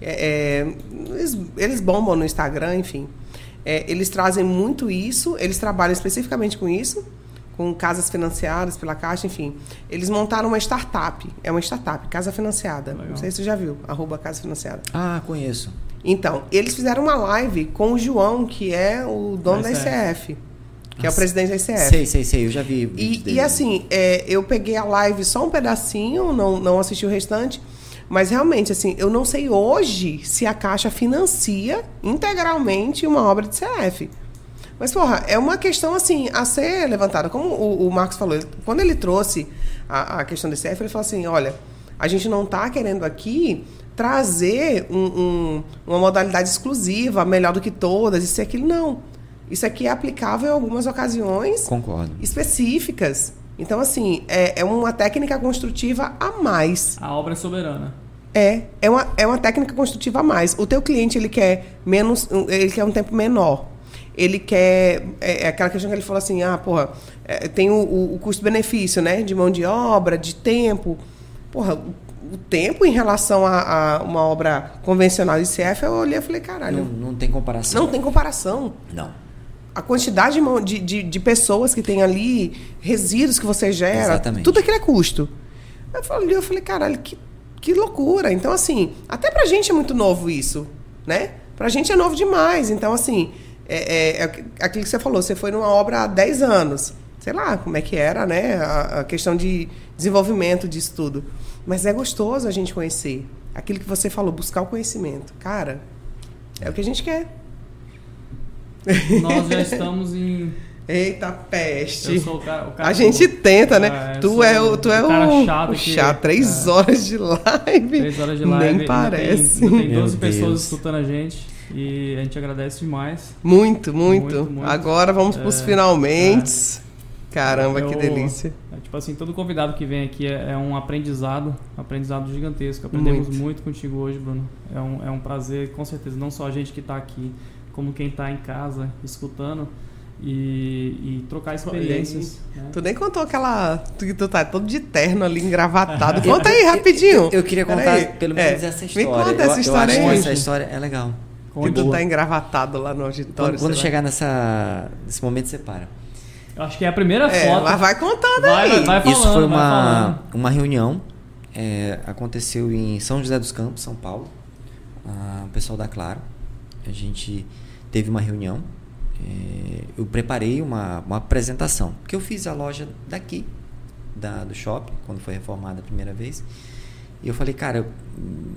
é, é, eles, eles bombam no Instagram, enfim. É, eles trazem muito isso, eles trabalham especificamente com isso, com casas financiadas pela Caixa, enfim. Eles montaram uma startup, é uma startup, Casa Financiada. Legal. Não sei se você já viu, arroba Casa Financiada. Ah, conheço. Então, eles fizeram uma live com o João, que é o dono Da da ICF, que é o Nossa. presidente da ICF. Sei, sei, sei. Eu já vi. E, e assim, é, eu peguei a live só um pedacinho, não, não assisti o restante, mas realmente, assim, eu não sei hoje se a Caixa financia integralmente uma obra de CF. Mas, porra, é uma questão, assim, a ser levantada. Como o, o Marcos falou, ele- quando ele trouxe a, a questão do CF, ele falou assim, olha, a gente não está querendo aqui trazer um- um- uma modalidade exclusiva, melhor do que todas, isso e aquilo. Não. Isso aqui é aplicável em algumas ocasiões Concordo. específicas. Então, assim, é, é uma técnica construtiva a mais. A obra é soberana. É, é uma, é uma técnica construtiva a mais. O teu cliente, ele quer menos, um- ele quer um tempo menor. Ele quer, é, é aquela questão que ele falou assim, ah, porra, é, tem o, o- o custo-benefício, né, de mão de obra, de tempo. Porra, o, o tempo em relação a, a uma obra convencional de CF, eu olhei e falei, Não, caralho, não tem comparação. não tem comparação Não. A quantidade de, de, de pessoas que tem ali, resíduos que você gera, Exatamente. tudo aquilo é custo. Eu falei, eu falei, caralho, que, que loucura. Então, assim, até pra gente é muito novo isso, né? Pra gente é novo demais. Então, assim, é, é, é aquilo que você falou, você foi numa obra há 10 anos. Sei lá como é que era, né? A, a questão de desenvolvimento disso tudo. Mas é gostoso a gente conhecer. Aquilo que você falou, buscar o conhecimento. Cara, é o que a gente quer. Nós já estamos em. Eita peste. Eu sou o cara, o cara a gente tenta, né? Ah, eu tu é o, tu é o o, cara chato o que- chato. Três é. horas de live. Três horas de live. Nem parece. Tem, tem Meu 12 pessoas Deus. escutando a gente. E a gente agradece demais. Muito, muito. Muito, muito. Agora vamos pros É, finalmente. Caramba, que delícia. É, tipo assim, todo convidado que vem aqui é, é um aprendizado, aprendizado gigantesco. Aprendemos Muito. muito, contigo hoje, Bruno. É um, é um prazer, com certeza, não só a gente que está aqui, como quem está em casa escutando e, e trocar experiências. né? Tu nem contou aquela. Tu, tu tá todo de terno ali, engravatado. Conta aí, rapidinho. Eu, eu queria contar pelo É, menos essa me história. conta eu, essa eu história acho que aí. essa história é legal. Que tu tá engravatado lá no auditório. Quando, quando chegar nessa, nesse momento, você para. Eu acho que é a primeira É, foto. mas vai contando Vai, aí. vai, vai. Isso falando, foi vai uma, uma reunião, é, aconteceu em São José dos Campos, São Paulo. Ah, o pessoal da Claro. A gente teve uma reunião. é, eu preparei uma, uma apresentação. Porque eu fiz a loja daqui, da, do shopping, quando foi reformada a primeira vez. E eu falei, cara, eu, hum,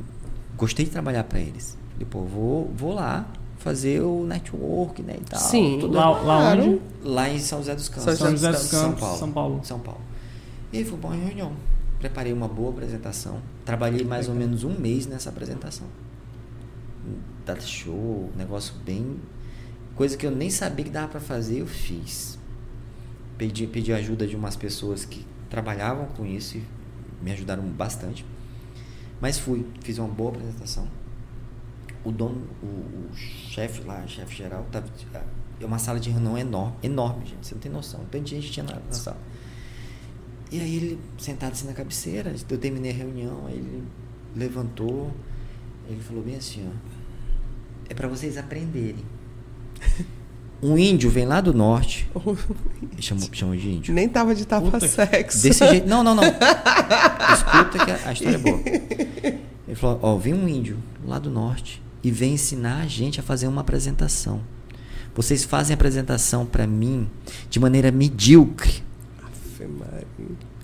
gostei de trabalhar para eles. Falei, pô, vou, vou lá fazer o network, né, e tal. Sim, tudo Lá, lá onde? Lá em São José dos Campos. São São José dos São Campos, Paulo. São Paulo. São Paulo. E aí foi uma reunião. Preparei uma boa apresentação. Trabalhei mais ou menos um mês nessa apresentação. Data show, negócio bem. Coisa que eu nem sabia que dava pra fazer, eu fiz. Pedi, pedi ajuda de umas pessoas que trabalhavam com isso e me ajudaram bastante. Mas fui, fiz uma boa apresentação. O dono, o, o chefe lá, chefe geral, tava, é uma sala de reunião enorme, enorme, gente. Você não tem noção. Tanta gente tinha na, na sala. E aí ele, sentado assim na cabeceira, eu terminei a reunião, aí ele levantou, ele falou bem assim, ó. É para vocês aprenderem. Um índio vem lá do norte, chamou, chamou de índio. Nem tava de Puta tapa que- sexo. Desse jeito. Não, não, não. Escuta que a, a história é boa. Ele falou: Ó, vem um índio lá do norte e vem ensinar a gente a fazer uma apresentação. Vocês fazem a apresentação para mim de maneira medíocre. Afe.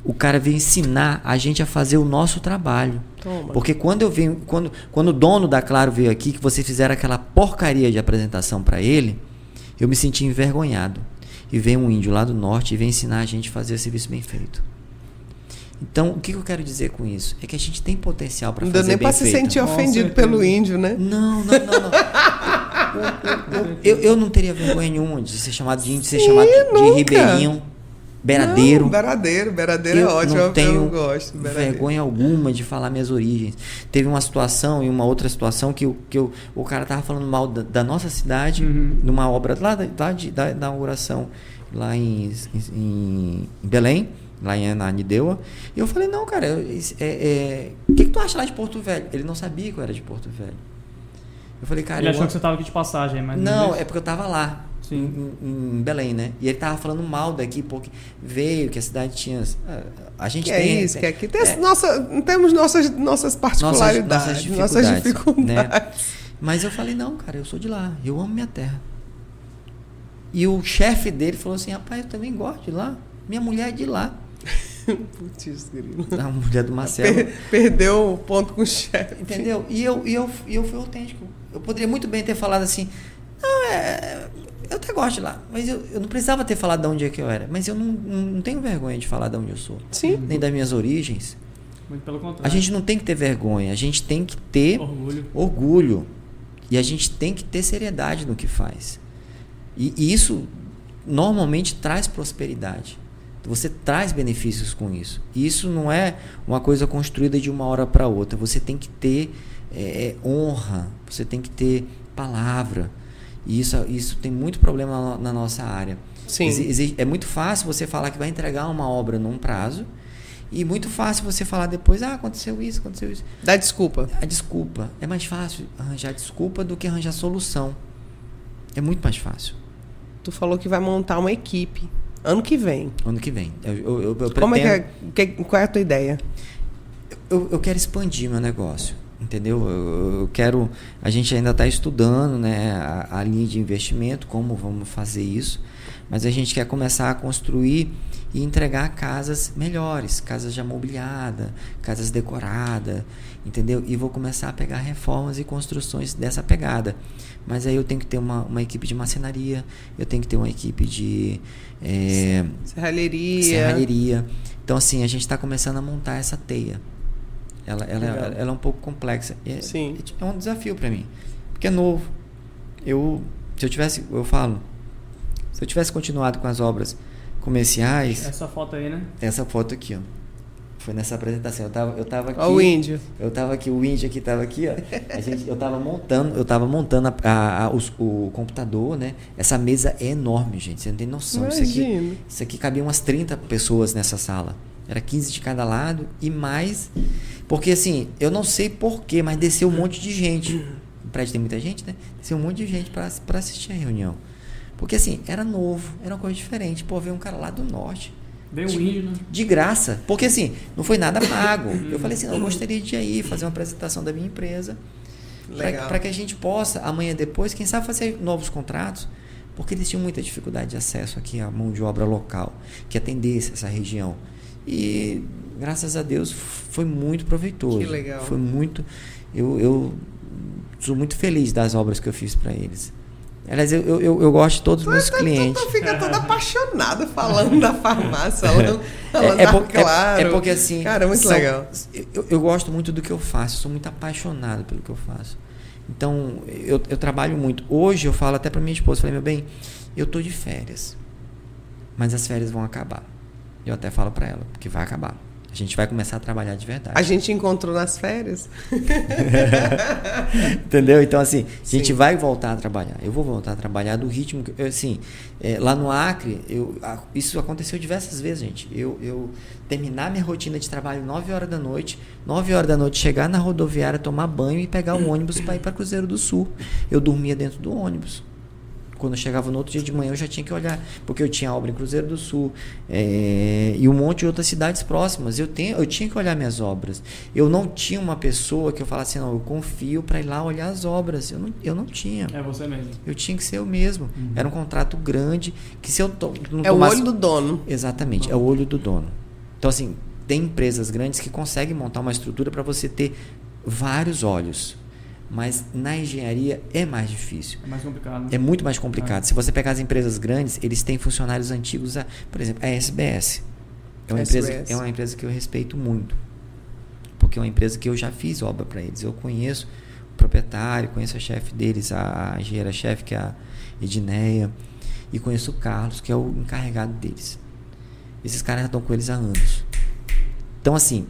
O cara veio ensinar a gente a fazer o nosso trabalho. Toma. Porque quando eu venho, quando, quando o dono da Claro veio aqui, que vocês fizeram aquela porcaria de apresentação para ele, eu me senti envergonhado. E vem um índio lá do norte e vem ensinar a gente a fazer o serviço bem feito. Então, o que eu quero dizer com isso? É que a gente tem potencial para Não deu fazer nem bem pra se feito. sentir Com ofendido pelo índio, né? Não, não, não, não. eu, eu não teria vergonha nenhuma de ser chamado de índio, de ser chamado de, ribeirinho, beiradeiro. Não, beradeiro, beradeiro é eu ótimo. não eu- tenho eu gosto. Beradeiro. vergonha alguma de falar minhas origens. Teve uma situação e uma outra situação que, o- que o, o cara tava falando mal da, da nossa cidade, Uhum. numa obra lá da, da, de- da inauguração, lá em, em, em Belém, lá em Ananindeua. E eu falei, não, cara, eu- isso é- é, o que, que tu acha lá de Porto Velho? Ele não sabia que eu era de Porto Velho. Eu falei, cara, Ele eu achou amo- que você tava aqui de passagem, mas não, disse. é porque eu tava lá. Em, em- Belém, né? E ele tava falando mal daqui, porque veio, que a cidade tinha. A gente Que tem. é isso, que aqui tem é, nossa, temos nossas, nossas particularidades, nossas dificuldades. né? Mas eu falei, não, cara, eu sou de lá, eu amo minha terra. E o chefe dele falou assim, rapaz, eu também gosto de lá. Minha mulher é de lá. Putz, grilo. A mulher do Marcelo. Per- perdeu o ponto com o chefe. Entendeu? E eu, e, eu, e eu fui autêntico. Eu poderia muito bem ter falado assim, não, é. Eu até gosto de lá, mas eu, eu não precisava ter falado de onde é que eu era. Mas eu não, não, tenho vergonha de falar de onde eu sou. Sim. Nem das minhas origens. Muito pelo contrário. A gente não tem que ter vergonha, a gente tem que ter Orgulho. orgulho. E a gente tem que ter seriedade no que faz. E, e isso normalmente traz prosperidade. Você traz benefícios com isso. E isso não é uma coisa construída de uma hora para outra. Você tem que ter é, honra, você tem que ter palavra. E isso, isso tem muito problema na, nossa área. Sim. É muito fácil você falar que vai entregar uma obra num prazo. E muito fácil você falar depois, ah, aconteceu isso, aconteceu isso. Dá desculpa. A desculpa. É mais fácil arranjar desculpa do que arranjar solução. É muito mais fácil. Tu falou que vai montar uma equipe ano que vem. Ano que vem. Eu, eu, eu, eu Como é pretendo- que é, que- qual é a tua ideia? Eu, eu quero expandir meu negócio. Entendeu? Eu, quero, a gente ainda está estudando, né, a, a, linha de investimento, como vamos fazer isso, mas a gente quer começar a construir e entregar casas melhores, casas já mobiliadas, casas decoradas, entendeu? E vou começar a pegar reformas e construções dessa pegada. Mas aí eu tenho que ter uma, uma equipe de marcenaria, eu tenho que ter uma equipe de é, serralheria. serralheria. Então assim, a gente está começando a montar essa teia. Ela, ela, ela, ela, é um pouco complexa. É, Sim. é um desafio para mim, porque é novo. Eu, se eu tivesse, eu falo, se eu tivesse continuado com as obras comerciais. Essa foto aí, né? Essa foto aqui, ó. Foi nessa apresentação. Eu tava, eu tava aqui. Ó, o índio. Eu tava aqui, o índio aqui tava aqui, ó. A gente, eu tava montando, eu tava montando a, a, a os, o computador, né? Essa mesa é enorme, gente. Você não tem noção. Isso aqui, isso aqui cabia umas 30 pessoas nessa sala. Era 15 de cada lado e mais. Porque assim, eu não sei porquê, mas desceu um monte de gente. O prédio tem muita gente, né? Desceu um monte de gente para assistir a reunião. Porque assim, era novo, era uma coisa diferente. Pô, veio um cara lá do norte. Veio um índio, né? De graça. Porque assim, não foi nada pago. eu falei assim, eu gostaria de ir aí fazer uma apresentação da minha empresa. Para que a gente possa, amanhã depois, quem sabe fazer novos contratos. Porque eles tinham muita dificuldade de acesso aqui à mão de obra local, que atendesse essa região. E graças a Deus foi muito proveitoso. Que legal. Foi muito. Eu, eu sou muito feliz das obras que eu fiz para eles. Aliás, eu, eu, eu, gosto de todos os meus tu, clientes. Tu, tu fica todo apaixonado falando da farmácia, é, é, por, claro. É, é, porque assim. Cara, é muito são, legal. Eu, eu gosto muito do que eu faço, sou muito apaixonado pelo que eu faço. Então, eu, eu trabalho muito. Hoje eu falo até para minha esposa, falei, meu bem, eu tô de férias. Mas as férias vão acabar. Eu até falo para ela, que vai acabar. A gente vai começar a trabalhar de verdade. A gente encontrou nas férias. Entendeu? Então, assim, a gente Sim. vai voltar a trabalhar. Eu vou voltar a trabalhar do ritmo. Que, assim, é, lá no Acre, eu, isso aconteceu diversas vezes, gente. Eu, eu terminar minha rotina de trabalho 9 horas da noite, 9 horas da noite, chegar na rodoviária, tomar banho e pegar o ônibus para ir para Cruzeiro do Sul. Eu dormia dentro do ônibus quando eu chegava no outro dia de manhã eu já tinha que olhar, porque eu tinha obra em Cruzeiro do Sul é, e um monte de outras cidades próximas. Eu, tenho, eu tinha que olhar minhas obras. Eu não tinha uma pessoa que eu falasse, não, eu confio para ir lá olhar as obras. Eu não, eu não tinha. É você mesmo. Eu tinha que ser eu mesmo. Uhum. Era um contrato grande que se eu to, É tomasse... o olho do dono. Exatamente, é o olho do dono. Então, assim, tem empresas grandes que conseguem montar uma estrutura para você ter vários olhos mas na engenharia é mais difícil. É mais complicado. Né? É muito mais complicado. É. Se você pegar as empresas grandes, eles têm funcionários antigos, a, por exemplo, a SBS. É uma, SBS. Empresa, é uma empresa que eu respeito muito. Porque é uma empresa que eu já fiz obra para eles. Eu conheço o proprietário, conheço a chefe deles, a, a engenheira-chefe, que é a Edneia, e conheço o Carlos, que é o encarregado deles. Esses caras já estão com eles há anos. Então, assim,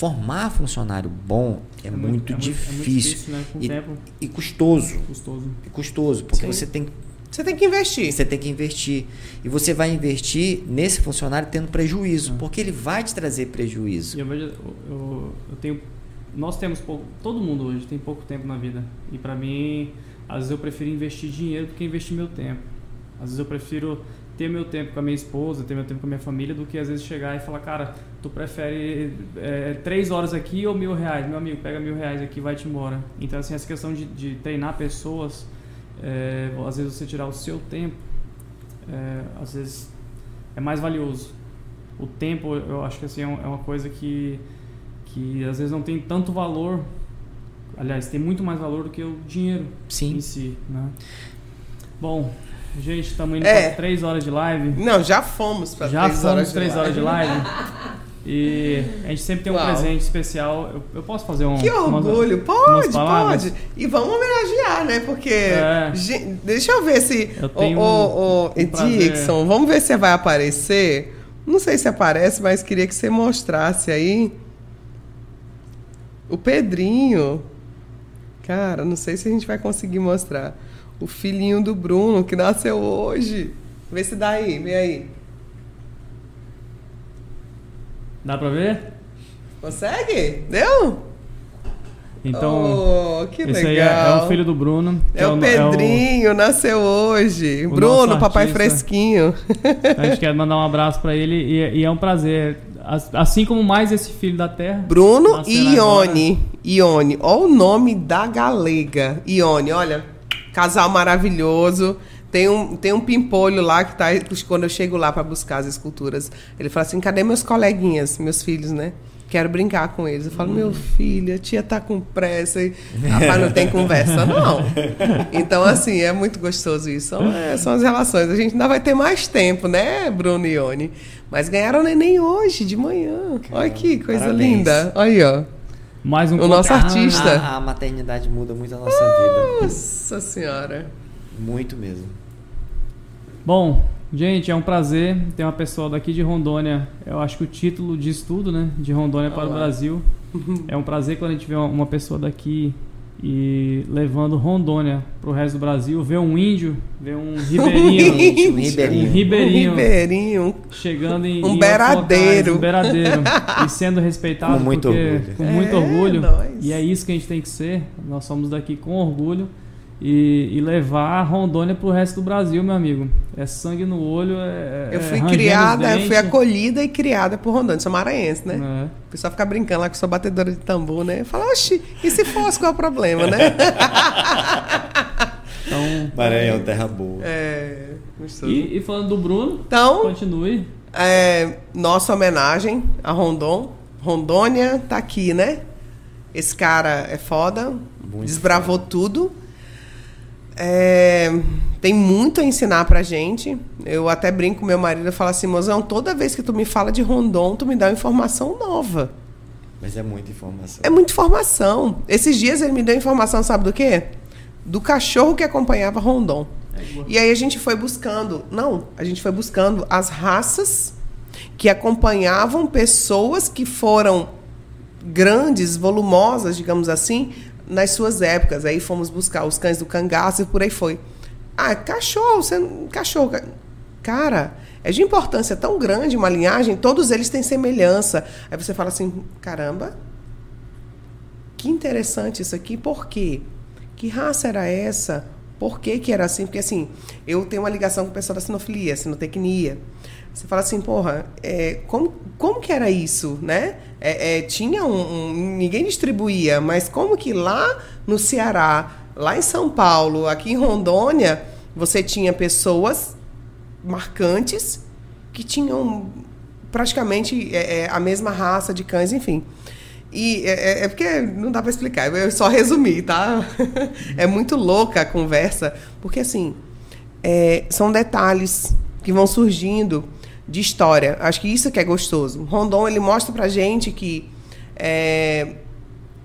formar funcionário bom é, é muito, muito, difícil, é muito difícil né? e, e custoso. Custoso. E custoso, porque Sim. você tem você tem que investir. Você tem que investir. E você vai investir nesse funcionário tendo prejuízo, porque ele vai te trazer prejuízo. Eu, vejo, eu, eu tenho, nós temos pouco, todo mundo hoje tem pouco tempo na vida. E para mim, às vezes eu prefiro investir dinheiro do que investir meu tempo. Às vezes eu prefiro ter meu tempo com a minha esposa, ter meu tempo com a minha família, do que às vezes chegar e falar, cara, tu prefere é, três horas aqui ou mil reais? Meu amigo, pega mil reais aqui e vai-te embora. Então, assim, essa questão de, de treinar pessoas, é, às vezes você tirar o seu tempo, é, às vezes é mais valioso. O tempo, eu acho que assim, é, é uma coisa que, que às vezes não tem tanto valor, aliás, tem muito mais valor do que o dinheiro Sim. em si, né? Bom, Gente, estamos indo é. para 3 horas de live. Não, já fomos para 3 horas de 3 horas de live. E a gente sempre tem um Uau. presente especial. Eu, eu, posso fazer um. Que orgulho! Umas, pode, umas pode. E vamos homenagear, né? Porque. É. Gente, deixa eu ver se. Eu tenho o, o, o um Dixon, vamos ver se vai aparecer. Não sei se aparece, mas queria que você mostrasse aí. O Pedrinho. Cara, não sei se a gente vai conseguir mostrar o filhinho do Bruno, que nasceu hoje. Vê se dá aí, vê aí. Dá pra ver? Consegue? Deu? Então, oh, que esse legal. aí é, é, o filho do Bruno. É, é o Pedrinho, é o, nasceu hoje. Bruno, papai fresquinho. Então, a gente quer mandar um abraço para ele e, e, é um prazer Assim como mais esse filho da terra. Bruno e agora. Ione. Ione. Olha o nome da galega. Ione, olha. Casal maravilhoso. Tem um, tem um pimpolho lá que tá. Quando eu chego lá para buscar as esculturas, ele fala assim: cadê meus coleguinhas, meus filhos, né? Quero brincar com eles. Eu falo, meu filho, a tia tá com pressa. E, Rapaz, não tem conversa, não. Então, assim, é muito gostoso isso. São, é, são as relações. A gente ainda vai ter mais tempo, né, Bruno e Ione? Mas ganharam neném hoje, de manhã. Olha que coisa Parabéns. linda. Olha aí, ó. Mais um O nosso artista. A, a maternidade muda muito a nossa vida. Nossa senhora. Muito mesmo. Bom, gente, é um prazer ter uma pessoa daqui de Rondônia. Eu acho que o título de estudo, né, de Rondônia para o. Brasil. É um prazer quando a gente vê uma pessoa daqui e levando Rondônia para o resto do Brasil, ver um índio, ver um ribeirinho, Um um ribeirinho. ribeirinho Um ribeirinho. chegando em Um em beradeiro. um beradeiro e sendo respeitado Com muito porque- orgulho. com muito É, orgulho nós. e é isso que a gente tem que ser nós somos daqui com orgulho e, e levar a Rondônia pro resto do Brasil meu amigo é sangue no olho é, Eu é fui ranger nos criada, eu fui acolhida e criada por Rondônia. Sou maranhense, né? É. O pessoal fica brincando lá que sou batedora de tambor, né? Fala, oxi, e se fosse, qual é o problema, né? então Maranhão, terra boa. É, gostoso. e, e falando do Bruno Então, continue é, nossa homenagem a Rondon. Rondônia tá aqui, né? Esse cara é foda, Muito desbravou tudo. É, tem muito a ensinar pra gente. Eu até brinco com meu marido e falo assim, mozão, toda vez que tu me fala de Rondon, tu me dá uma informação nova. Mas é muita informação. É muita informação. Esses dias ele me deu informação, sabe do quê? Do cachorro que acompanhava Rondon. E aí a gente foi buscando, não, a gente foi buscando as raças que acompanhavam pessoas que foram grandes, volumosas, digamos assim, nas suas épocas. Aí fomos buscar os cães do cangaço e por aí foi. Ah, cachorro, você, cachorro. ca- Cara, é de importância tão grande uma linhagem, todos eles têm semelhança. Aí você fala assim, caramba, que interessante isso aqui, por quê? Que raça era essa? Por que, que era assim? Porque assim, eu tenho uma ligação com o pessoal da sinofilia, sinotecnia. Você fala assim, porra, é, como, como que era isso, né? É, é, tinha um, um- Ninguém distribuía, mas como que lá no Ceará, lá em São Paulo, aqui em Rondônia, você tinha pessoas marcantes que tinham praticamente é, é, a mesma raça de cães, enfim. E é, é- é porque não dá para explicar, eu só resumi, tá? é muito louca a conversa, porque assim, é, são detalhes que vão surgindo de história. Acho que isso que é gostoso. Rondon, ele mostra pra gente que é,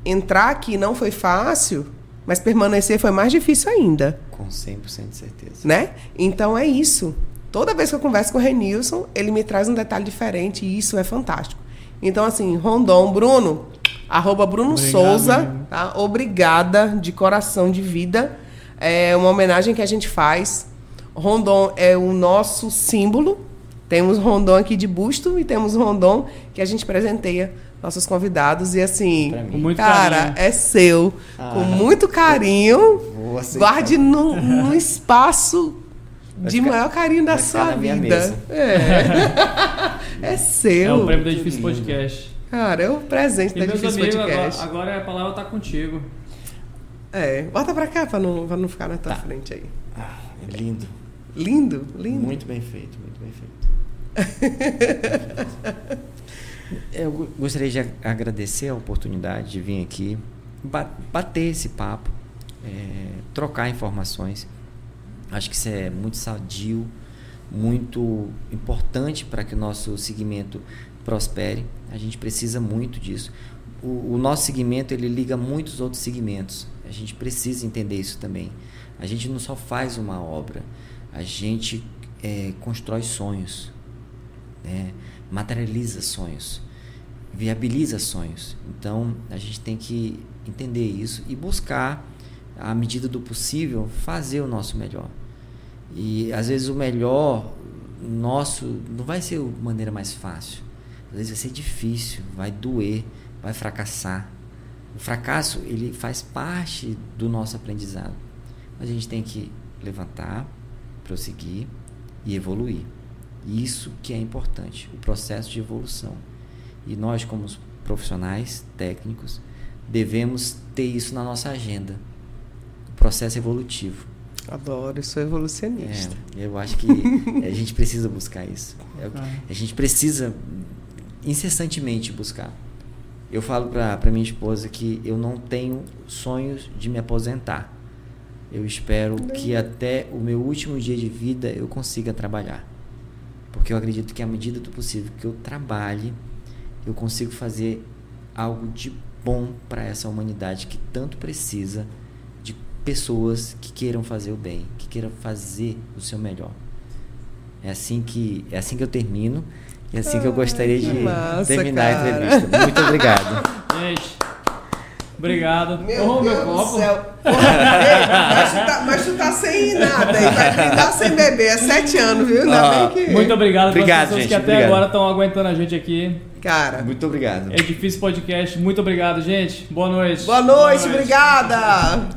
entrar aqui não foi fácil, mas permanecer foi mais difícil ainda Com 100% de certeza. né? Então é isso. Toda vez que eu converso com o Renilson, ele me traz um detalhe diferente e isso é fantástico. Então, assim, Rondon, Bruno, arroba Bruno Obrigado, Souza, tá? Obrigada de coração de vida. É uma homenagem que a gente faz. Rondon é o nosso símbolo. Temos Rondon aqui de busto e temos Rondon que a gente presenteia nossos convidados. E assim, cara, carinho. é seu. Ah. Com muito carinho. Guarde num, num espaço Vai de ficar- maior carinho da sua vida. É. é é seu. o prêmio do que Edifício. Podcast Cara, é o presente e da meus Difícil amigos agora, Podcast. agora a palavra tá contigo É, bota pra cá pra não, pra não ficar na tua Tá. frente aí. Ah, é lindo. Lindo, lindo. Muito bem feito, muito bem feito. Eu go- gostaria de agradecer a oportunidade de vir aqui, ba- bater esse papo, é, trocar informações. Acho que isso é muito sadio, muito importante para que o nosso segmento prospere. A gente precisa muito disso. O, o nosso segmento ele liga muitos outros segmentos. A gente precisa entender isso também. A gente não só faz uma obra, a gente é, constrói sonhos, né? materializa sonhos, viabiliza sonhos. Então a gente tem que entender isso e buscar, à medida do possível, fazer o nosso melhor. E às vezes o melhor nosso não vai ser a maneira mais fácil. Às vezes vai ser difícil, vai doer, vai fracassar. O fracasso ele faz parte do nosso aprendizado. Mas a gente tem que levantar, prosseguir e evoluir. E Isso que é importante, o processo de evolução. E nós, como profissionais, técnicos, devemos ter isso na nossa agenda. O processo evolutivo. Adoro, sou evolucionista. É, eu acho que a gente precisa buscar isso. É, a gente precisa incessantemente buscar. Eu falo para minha esposa que eu não tenho sonhos de me aposentar. Eu espero que até o meu último dia de vida eu consiga trabalhar. Porque eu acredito que à medida do possível que eu trabalhe, eu consigo fazer algo de bom para essa humanidade que tanto precisa de pessoas que queiram fazer o bem, que queiram fazer o seu melhor. É assim que é assim que eu termino. É assim que eu gostaria de massa, terminar cara. a entrevista. Muito obrigado. Gente, obrigado. Meu oh, Deus meu do céu. mas, tu tá, mas, tu tá, sem nada aí. Vai brindar sem beber. É sete anos, viu? Ainda bem que... Muito obrigado, obrigado pessoas gente, que até obrigado. agora estão aguentando a gente aqui. Cara. Muito obrigado. É difícil podcast. Muito obrigado, gente. Boa noite. Boa noite, Boa noite. obrigada.